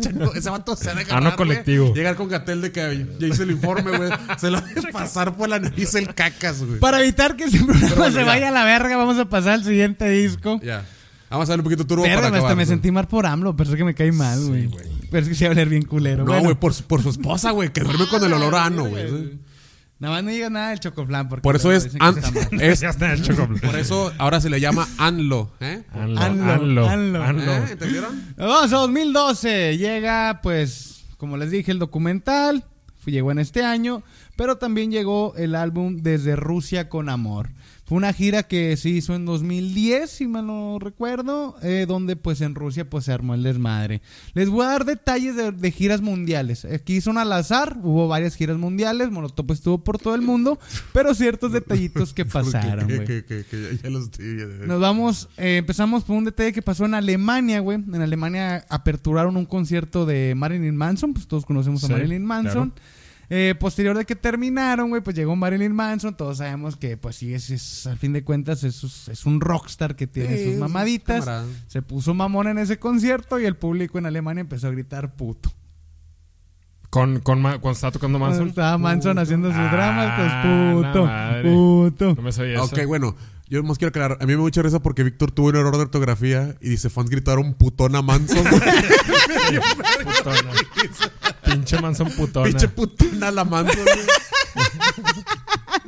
Chano, Ese vato se de Ah, no agarrar, güey, colectivo. Llegar con Gatel de que ya hice el informe, güey. Se lo de pasar por la nariz el cacas, güey. Para evitar que ese programa se ya. vaya a la verga, vamos a pasar al siguiente disco. Ya. Vamos a darle un poquito de turbo para hasta acabar. me ¿no? sentí mal por AMLO, pero es que me cae mal, güey. pero es que se va a oler bien culero. No, Bueno. güey, por, su- por su esposa, güey, que duerme con el olor a ano, güey. Nada más no digas nada del chocoflan. Porque Por eso luego es, dicen que an- está mal. es- ya está hecho completo. por eso ahora se le llama ANLO, ¿eh? Anlo, Anlo, anlo, anlo. anlo. ¿Eh? ¿Entendieron? Vamos a 2012. Llega, pues, como les dije, el documental. Fue- Llegó en este año. Pero también llegó el álbum Desde Rusia con Amor. Fue una gira que se hizo en 2010, si mal no recuerdo, eh, donde pues en Rusia pues se armó el desmadre. Les voy a dar detalles de, de giras mundiales. Aquí son al azar, hubo varias giras mundiales, Molotov estuvo por todo el mundo, pero ciertos detallitos que pasaron, Que- güey. que- que- que ya- los ya- Nos vamos, eh, empezamos por un detalle que pasó en Alemania, güey. En Alemania aperturaron un concierto de Marilyn Manson, pues todos conocemos a Sí, Marilyn Manson. Eh, posterior de que terminaron, güey, pues llegó Marilyn Manson. Todos sabemos que, pues sí, es, es- al fin de cuentas es, es un rockstar que tiene Sí, sus mamaditas. camarada. Se puso mamón en ese concierto y el público en Alemania empezó a gritar puto. Con, con, cuando estaba tocando Cuando Manson. estaba Manson haciendo sus Ah, dramas, pues puto, puto. No me sabía eso. Ok, bueno, yo más quiero aclarar. A mí me da mucha risa porque Víctor tuvo un error de ortografía y dice: fans gritaron putón a Manson. Putona. Pinche Manson putona. Pinche putona a la Manson.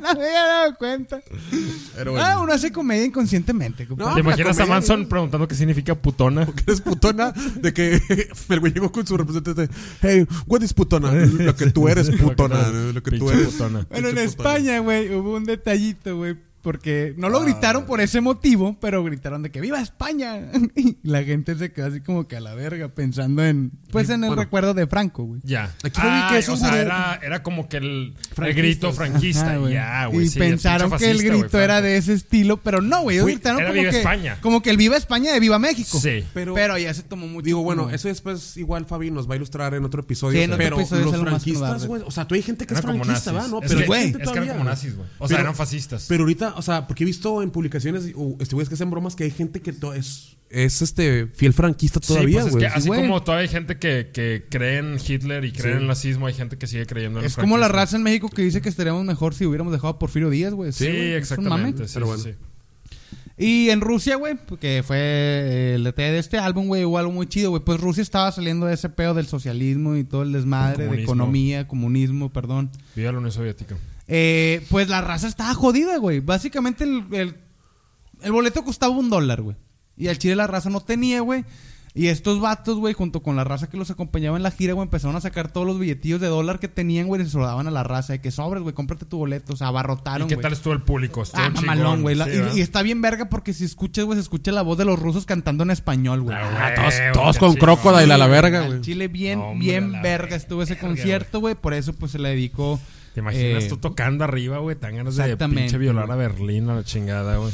No me había dado cuenta. Pero bueno. Ah, uno hace comedia inconscientemente. No, ¿Te imaginas a Manson preguntando qué significa putona? que eres putona, de que el güey llegó con su representante. Hey, what is putona? Lo que tú eres putona. Lo que tú eres. putona. Bueno, en putona. España, güey, hubo un detallito, güey. Porque no lo gritaron por ese motivo, pero gritaron de que ¡Viva España! Y la gente se quedó así como que a la verga, pensando en, pues en el Bueno. recuerdo de Franco, güey. Ya. Aquí vi que Ay, esos o sea, era, era como que el, grito franquista. Ajá, güey. ya, güey. y sí, pensaron que el grito güey, era de ese estilo, pero no, güey. Ellos Güey, gritaron era como Viva que, España. como que el Viva España de Viva México. Sí. Pero, Pero- ya se tomó mucho. Digo, bueno, eso después igual Fabi nos va a ilustrar en otro episodio. Sí, en otro pero episodio los franquistas, güey. O sea, tú hay gente que es franquista. ¿va? No, pero hay es que eran como nazis, güey. O sea, eran fascistas. Pero ahorita, o sea, porque he visto en publicaciones, o este güey es que hacen bromas que hay gente que to- es, es este fiel franquista todavía, sí, pues güey. es que así güey. como todavía hay gente que, que cree en Hitler y cree Sí. en el nazismo, hay gente que sigue creyendo en Es el como la raza en México que dice que estaríamos mejor si hubiéramos dejado a Porfirio Díaz, güey. Sí, güey, es exactamente. sí, Pero sí, bueno. sí. Y en Rusia, güey, que fue el detalle de este álbum, güey, hubo algo muy chido, güey. Pues Rusia estaba saliendo de ese pedo del socialismo y todo el desmadre, de economía, comunismo, perdón. Viva la Unión Soviética. Eh, pues la raza estaba jodida, güey. Básicamente el, el, el boleto costaba un dólar, güey. Y al chile la raza no tenía, güey. Y estos vatos, güey, junto con la raza que los acompañaba en la gira, güey, empezaron a sacar todos los billetillos de dólar que tenían, güey, y se lo daban a la raza. De que sobres, güey, cómprate tu boleto. O sea, abarrotaron, ¿Y qué tal estuvo el público? Estuvo Ah, chingón. mamalón, güey. Sí, y- está bien verga porque si escuchas, güey, se escucha la voz de los rusos cantando en español, güey. Ah, todos, güey, todos con. Crocodile a la verga, güey. Chile bien, Hombre, bien verga estuvo ese verga, concierto, güey. Por eso, pues, se le dedicó... ¿Te imaginas eh, tú tocando arriba, güey? Tan ganas de pinche violar a Berlín a la chingada, güey.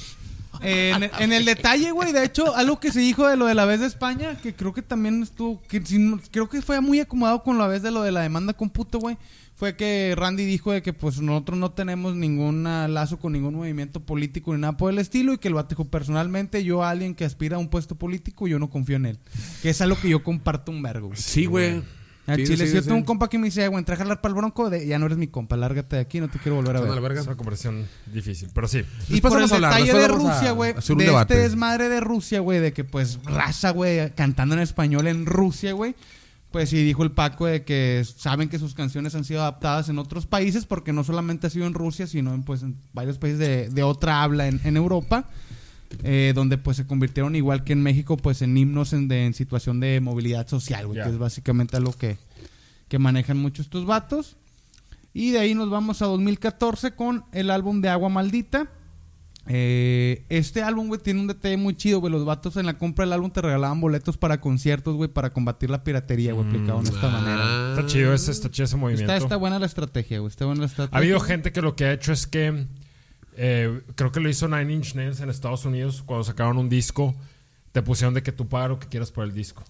En, en el detalle, güey, de hecho, algo que se dijo de lo de la vez de España, que creo que también estuvo, que creo que fue muy acomodado con la vez de lo de la demanda con puto, güey, fue que Randy dijo de que pues nosotros no tenemos ningún lazo con ningún movimiento político ni nada por el estilo y que el vato dijo personalmente yo a alguien que aspira a un puesto político yo no confío en él, que es algo que yo comparto un vergo. güey. Sí, güey. Al Sí, chile, sí, si yo tengo un compa que me dice, güey, entra a jalar para el bronco, de, ya no eres mi compa, lárgate de aquí, no te quiero volver a ver. verga. Es una conversación difícil, pero sí. Y por el hablar, detalle de Rusia, güey, de debate. este desmadre de Rusia, güey, de que pues raza, güey, cantando en español en Rusia, güey. Pues sí, dijo el Paco de que saben que sus canciones han sido adaptadas en otros países, porque no solamente ha sido en Rusia, sino en, pues, en varios países de, de otra habla en, en Europa, eh, donde pues se convirtieron igual que en México, pues en himnos en, de- en situación de movilidad social, güey, que es básicamente lo que, que manejan mucho estos vatos. Y de ahí nos vamos a 2014 con el álbum de Agua Maldita. Eh, este álbum, güey, tiene un detalle muy chido, güey. Los vatos en la compra del álbum te regalaban boletos para conciertos, güey, para combatir la piratería, güey, aplicado de esta manera. Ah. Está chido ese, está chido ese movimiento. Está, está buena la estrategia, güey. Está buena la estrategia. Ha habido gente que lo que ha hecho es que eh, creo que lo hizo Nine Inch Nails en Estados Unidos cuando sacaron un disco. Te pusieron de que tú pagas lo que quieras por el disco.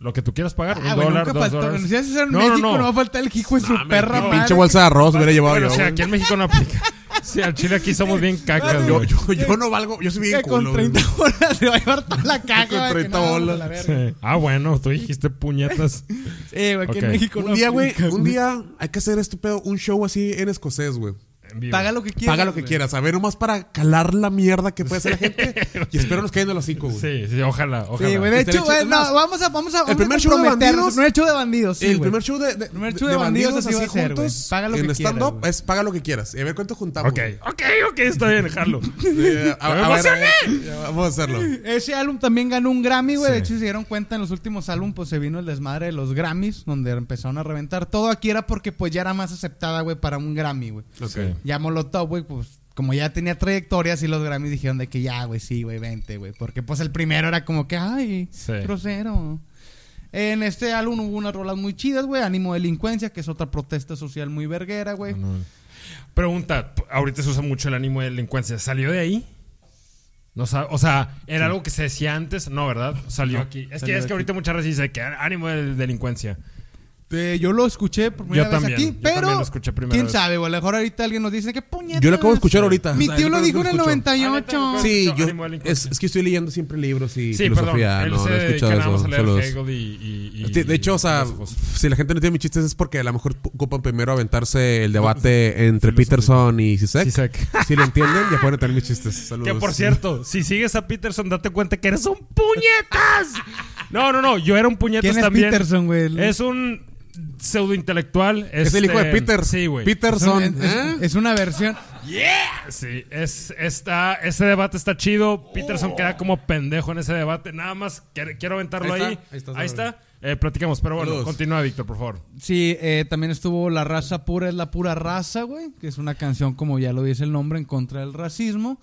Lo que tú quieras pagar, Ah, un güey, dólar, nunca dos faltó. dólares. Si haces eso en No, no, México, no, no. va a faltar el hijo de su perra madre. pinche bolsa de arroz hubiera llevado Bueno, yo. o sea, güey. aquí en México no aplica. Sí, al chile aquí somos bien cacas, yo, güey. yo, yo no valgo, yo soy bien Que con culo. güey. 30 bolas se va a llevar toda la caja. Con güey, que 30 no, bolas. la verga. Sí. Ah, bueno, tú dijiste puñetas. Sí, güey, aquí Ok. en México no Un día, güey, aplica, un día hay que hacer este pedo, un show así en escocés, güey. En. Paga lo que quieras. Paga lo que güey. quieras, a ver, nomás para calar la mierda que puede hacer la gente. y espero nos caigan de los cinco, güey. Sí, sí, ojalá, ojalá. Sí, güey. De hecho, güey, no, vamos a, vamos a, vamos primer show de bandidos- El show de bandidos, sí, el primer show de, de, primer show de de bandidos así así ser, juntos. Paga lo en que quieras, stand-up güey. es paga lo que quieras. Y a ver cuánto juntamos. Ok, güey. ok, ok, está bien, jalo. Eh, a, ¡Me a ver, a ver, emocioné! ya, vamos a hacerlo. Ese álbum también ganó un Grammy, güey. De hecho, si se dieron cuenta, en los últimos álbumes, pues se vino el desmadre de los Grammys, donde empezaron a reventar todo. Aquí era porque, pues, ya era más aceptada, güey, para un Grammy, güey. Ok. Sí. Ya Molotov, güey, pues, como ya tenía trayectoria, así los Grammys dijeron de que ya, güey, sí, güey, vente, güey. Porque, pues, el primero era como que, ay, Sí. grosero. En este álbum hubo unas rolas muy chidas, güey. Ánimo Delincuencia, que es otra protesta social muy verguera, güey. Pregunta, ahorita se usa mucho el ánimo de delincuencia. ¿Salió de ahí? No o sea, ¿era algo que se decía antes? No, ¿verdad? Salió No, aquí. Es salió que, es que ahorita muchas veces dice que ánimo de delincuencia. Eh, yo lo escuché por primera Yo vez también, aquí, yo pero también lo escuché primera quién vez. sabe, güey. A lo mejor ahorita alguien nos dice que puñetas. Yo lo acabo de escuchar ahorita. Mi O sea, tío lo dijo en el escucho. 98. Sí, Ánimo yo, es, es que estoy leyendo siempre libros y Sí, filosofía. No, no he escuchado eso. a leer Saludos. Hegel y, y- y- De, hecho, o sea, si la gente no tiene mis chistes es porque a lo mejor ocupan primero aventarse el debate entre Peterson y Sisek. Sisek. Si lo entienden, ya pueden tener mis chistes. Saludos. Que por cierto, si sigues a Peterson, date cuenta que eres un puñetas. No, no, no, yo era un puñetas ¿Quién es también. Peterson, güey? Es un pseudo intelectual. Es el hijo de Peter. Sí, güey. Peterson. es, ¿eh? es una versión. Sí, es, está, ese debate está chido. Peterson queda como pendejo en ese debate. Nada más quiero, quiero aventarlo Ahí ahí. está, ahí está, Ahí saludos. está. Eh, platicamos, pero bueno, continúa, Víctor, por favor. Sí, eh, también estuvo La raza pura es la pura raza, güey. Que es una canción, como ya lo dice el nombre, en contra del racismo.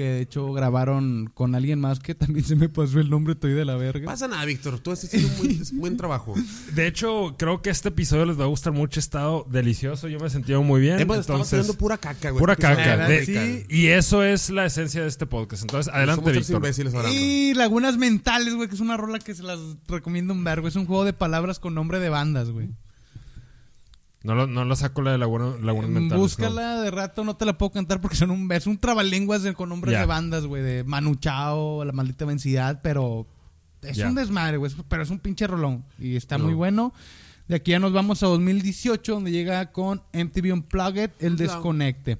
Que de hecho grabaron con alguien más que también se me pasó el nombre, estoy de la verga. Pasa nada, Víctor. Tú has hecho un buen, buen trabajo. De hecho, creo que este episodio les va a gustar mucho. Ha estado delicioso. Yo me he sentido muy bien. Hemos estado haciendo pura caca, güey. pura caca. De- sí. Y eso es la esencia de este podcast. Entonces, adelante, Víctor. Y Lagunas Mentales, güey, que es una rola que se las recomiendo un vergo. Es un juego de palabras con nombre de bandas, güey. No lo, no lo saco la de Laguna, Laguna Mental. Búscala de rato, no te la puedo cantar porque son un, es un trabalenguas de- con nombres de bandas, güey, de Manu Chao, La Maldita Vencidad, pero es un desmadre, güey, pero es un pinche rolón y está No. muy bueno. De aquí ya nos vamos a 2018, donde llega con MTV Unplugged, El. Desconecte.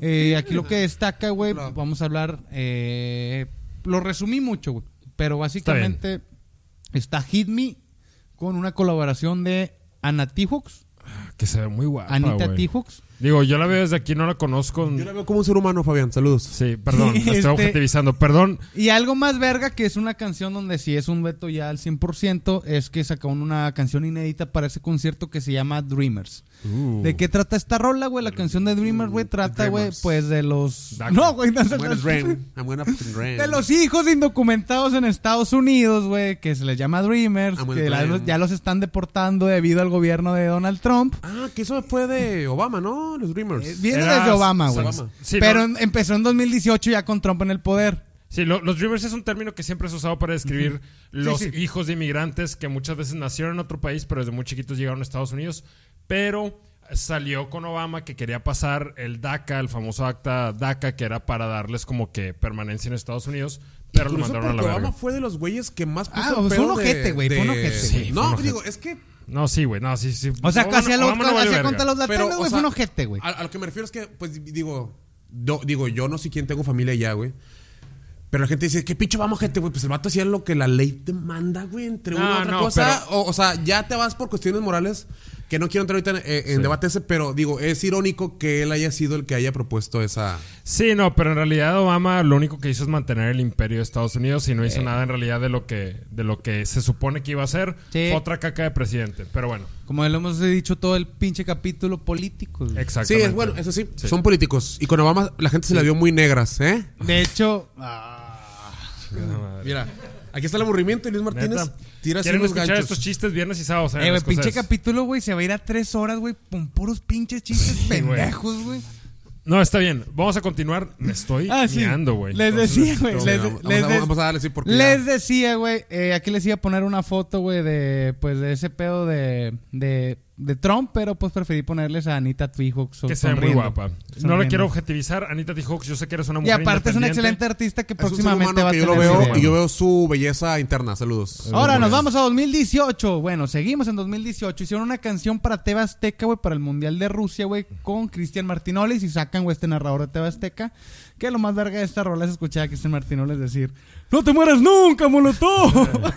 Eh, aquí lo que destaca, güey, vamos a hablar, eh, lo resumí mucho, güey, pero básicamente está, Hit Me con una colaboración de Anna Tijox, Que se ve muy guapa. Anita güey. Tijox. Digo, yo la veo desde aquí, no la conozco. Yo la veo como un ser humano, Fabián. Saludos. Sí, perdón, la estoy Este- objetivizando. Perdón. Y algo más verga, que es una canción donde sí es un veto ya al 100%, es que sacaron una canción inédita para ese concierto que se llama Dreamers. Uh. ¿De qué trata esta rola, güey? La canción de Dreamers, güey, trata, güey, pues de los... No, güey, no, I'm gonna gonna. De los hijos indocumentados en Estados Unidos, güey, que se les llama Dreamers, gonna que la- ya los están deportando debido al gobierno de Donald Trump. Ah, que eso fue de Obama, ¿no? Los Dreamers. Eh, Viene Era- desde Obama, güey. Obama. Sí, Pero no- empezó en 2018 ya con Trump en el poder. Sí, lo- los dreamers es un término que siempre se ha usado para describir los Sí, sí. hijos de inmigrantes que muchas veces nacieron en otro país, pero desde muy chiquitos llegaron a Estados Unidos. Pero salió con Obama que quería pasar el DACA, el famoso acta DACA, que era para darles como que permanencia en Estados Unidos, pero lo Curioso mandaron a la verga. Obama fue de los güeyes que más puso Ah, fue un ojete, de- güey, fue un ojete, Sí, güey. No, fue un ojete. digo, es que No, sí, güey, no, sí, sí. O sea, Obama- hacía, lo, Obama no vale hacía verga. contra los latinos, Pero, o güey, sea, fue un ojete, güey. A, a lo que me refiero es que, pues digo, do- digo, yo no sé quién tengo familia allá, güey. Pero la gente dice, ¿qué pinche vamos, gente, güey? Pues el vato hacía lo que la ley te manda, güey, entre una y otra no, cosa. O, o sea, ya te vas por cuestiones morales. Que no quiero entrar ahorita en, eh, en Sí. debate ese, pero digo, es irónico que él haya sido el que haya propuesto esa. Sí, no, pero en realidad Obama lo único que hizo es mantener el imperio de Estados Unidos y no Eh. hizo nada en realidad de lo que de lo que se supone que iba a hacer. Sí. Fue otra caca de presidente, pero bueno, Como lo hemos dicho todo el pinche capítulo político. güey. Sí, es bueno, eso sí, Sí. son políticos. Y con Obama la gente se la vio muy negras, ¿eh? De hecho, ah, Mira, aquí está el aburrimiento y Luis Martínez Neta. tira así ¿Quieren unos escuchar ganchos. estos chistes viernes y sábados? eh, güey, pinche capítulo, güey, se va a ir a tres horas, güey, con puros pinches chistes pendejos, güey. No, está bien. Vamos a continuar. Me estoy Ah, sí. güey. Les Entonces, decía, güey, les- Vamos, les vamos vamos a darle porque Les ya- decía, güey, eh, aquí les iba a poner una foto, güey, de, pues, de ese pedo de, de, de Trump, pero pues preferí ponerles a Anita Twijok Que se ve muy sonriendo. guapa. No Sonriendo. quiero objetivizar. Anita T. Hawks, yo sé que eres una Y mujer aparte es una excelente artista que es un ser próximamente humano va a que yo tener lo veo video. y yo veo su belleza interna. Saludos. Ahora nos vamos a 2018. Bueno, seguimos en 2018. Hicieron una canción para Teba Azteca, güey, para el Mundial de Rusia, güey, con Cristian Martinoles y sacan, güey, este narrador de Teba Azteca. Que lo más verga de esta rola es escuchar a Cristian Martinoles decir: ¡No te mueras nunca, Molotov!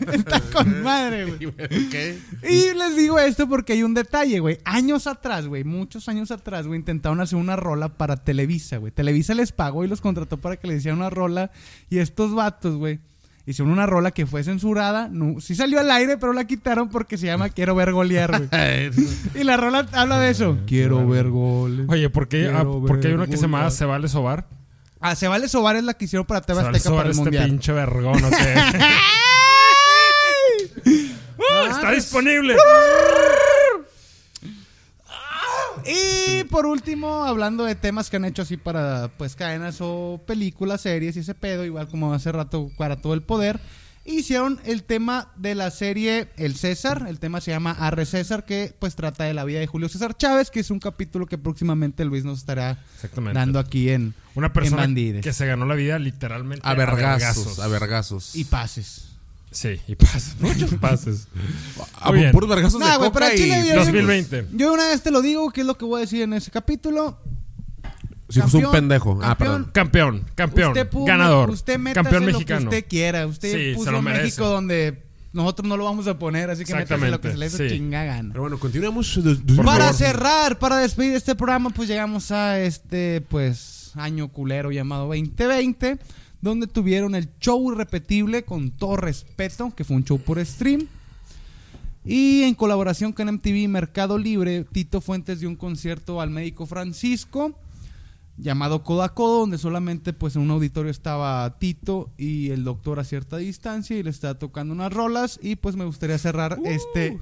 Está con madre, güey. Y les digo esto porque hay un detalle, güey. Años atrás, güey, muchos años atrás, güey, intentaron hacer una rola para Televisa, güey. Televisa les pagó y los contrató para que les hicieran una rola. Y estos vatos, güey, hicieron una rola que fue censurada. No, sí salió al aire, pero la quitaron porque se llama Quiero ver golear, güey. y la rola habla de eso. Quiero ver goles. Oye, ¿por qué, ah, por qué hay una que se llama. Se vale sobar? Ah, Se Vale Sobar es la que hicieron para Se TV Azteca sobar para el este Mundial. pinche vergón. ¡Uh, ¡Está disponible! Y por último, hablando de temas que han hecho así para pues cadenas o películas, series y ese pedo, igual como hace rato para todo el poder, hicieron el tema de la serie El César, el tema se llama Arre César, que pues trata de la vida de Julio César Chávez, que es un capítulo que próximamente Luis nos estará dando aquí en, Una en persona Bandides. que se ganó la vida literalmente A vergazos, a vergazos. y pases. Sí, y pases. Muchos pases. A puros vergazos Nah, de güey, coca pero al chile y... yo- 2020. Yo una vez te lo digo, que es lo que voy a decir en ese capítulo. Sí, es un Campeón, pendejo. Ah, campeón. perdón. Campeón, campeón, Usted pudo- ganador, Usted campeón lo mexicano. que usted quiera. Usted Sí, se puso lo. México donde nosotros no lo vamos a poner, así que métase lo que se le sí. chinga gana. Pero bueno, continuamos. Para favor. cerrar, para despedir este programa, pues llegamos a este, pues, año culero llamado 2020, donde tuvieron el show irrepetible con todo respeto, que fue un show por stream. Y en colaboración con MTV Mercado Libre, Tito Fuentes dio un concierto al médico Francisco llamado Codo a Codo, donde solamente pues en un auditorio estaba Tito y el doctor a cierta distancia y le estaba tocando unas rolas y pues me gustaría cerrar este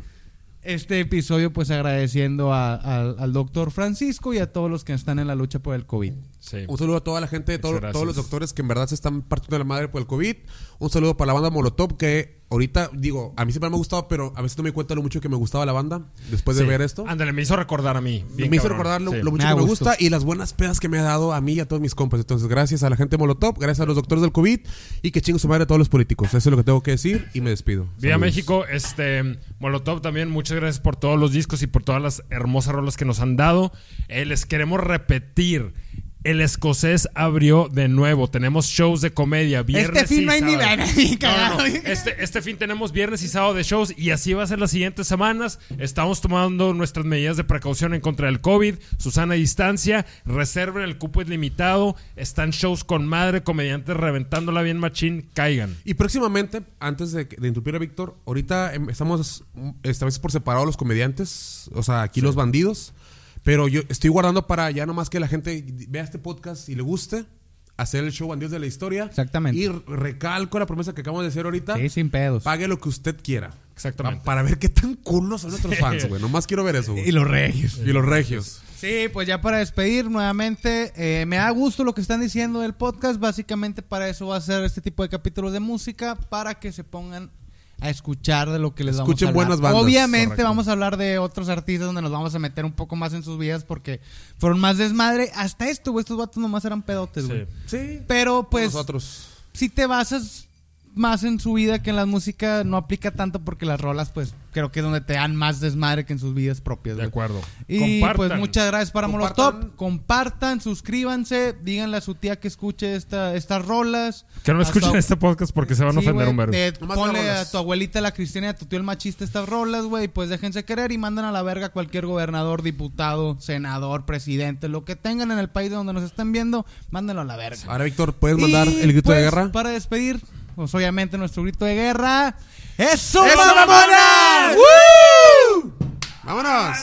este episodio pues agradeciendo a- al- al doctor Francisco y a todos los que están en la lucha por el COVID. Sí. Un saludo a toda la gente, todo- todos los doctores que en verdad se están partiendo de la madre por el COVID. Un saludo para la banda Molotov, que ahorita, digo, a mí siempre me ha gustado, pero a veces no me cuenta lo mucho que me gustaba la banda después de Sí. ver esto. Ándale, me hizo recordar a mí. Bien me hizo cabrón. recordar lo, Sí. lo mucho Me da que me gusto. gusta y las buenas pedas que me ha dado a mí y a todos mis compas. Entonces, gracias a la gente de Molotov, gracias a los doctores del COVID y que chingo su madre a todos los políticos. Eso es lo que tengo que decir y me despido. Saludos. México, este Molotov también, muchas gracias por todos los discos y por todas las hermosas rolas que nos han dado. Eh, les queremos repetir. El escocés abrió de nuevo. Tenemos shows de comedia. Viernes Este fin y no hay ni sábado. la- ni no, Este, este fin tenemos viernes y sábado de shows y así va a ser las siguientes semanas. Estamos tomando nuestras medidas de precaución en contra del COVID, Susana distancia, reserven el cupo es limitado, están shows con madre, comediantes reventándola bien machín, caigan. Y próximamente, antes de, de interrumpir a Víctor, ahorita em, estamos mm, esta vez por separado los comediantes, o sea, aquí los bandidos, pero yo estoy guardando para ya nomás que la gente vea este podcast y le guste, hacer el show Bandidos de la Historia. Exactamente. Y recalco la promesa que acabamos de hacer ahorita. Sí, sin pedos. Pague lo que usted quiera. Exactamente. Pa- para ver qué tan culos son nuestros fans, güey. Nomás quiero ver eso, güey. Y los regios. Y los regios. Sí, pues ya para despedir nuevamente, eh, me da gusto lo que están diciendo del podcast. Básicamente para eso va a ser este tipo de capítulos de música, para que se pongan a escuchar de lo que les Escuchen vamos a hablar. buenas bandas. Obviamente Correcto. vamos a hablar de otros artistas donde nos vamos a meter un poco más en sus vidas porque fueron más desmadre. Hasta esto, güey, estos vatos nomás eran pedotes, güey. Sí. Sí. Pero pues, Nosotros. si te basas más en su vida que en la música no aplica tanto porque las rolas, pues, creo que es donde te dan más desmadre que en sus vidas propias. De acuerdo. Y Compartan. pues muchas gracias para Compartan. Molotov. Compartan, suscríbanse, díganle a su tía que escuche esta, estas rolas. Que no escuchen Hasta- este podcast porque se van a ofender un Nomás ponle a tu abuelita la cristiana y a tu tío el machista estas rolas, güey. Pues déjense querer y mandan a la verga a cualquier gobernador, diputado, senador, presidente, lo que tengan en el país donde nos estén viendo, mándenlo a la verga. Ahora, Víctor, ¿puedes mandar Y, el grito de pues, guerra? Para despedir, pues obviamente nuestro grito de guerra es una mamona. ¡Vámonos!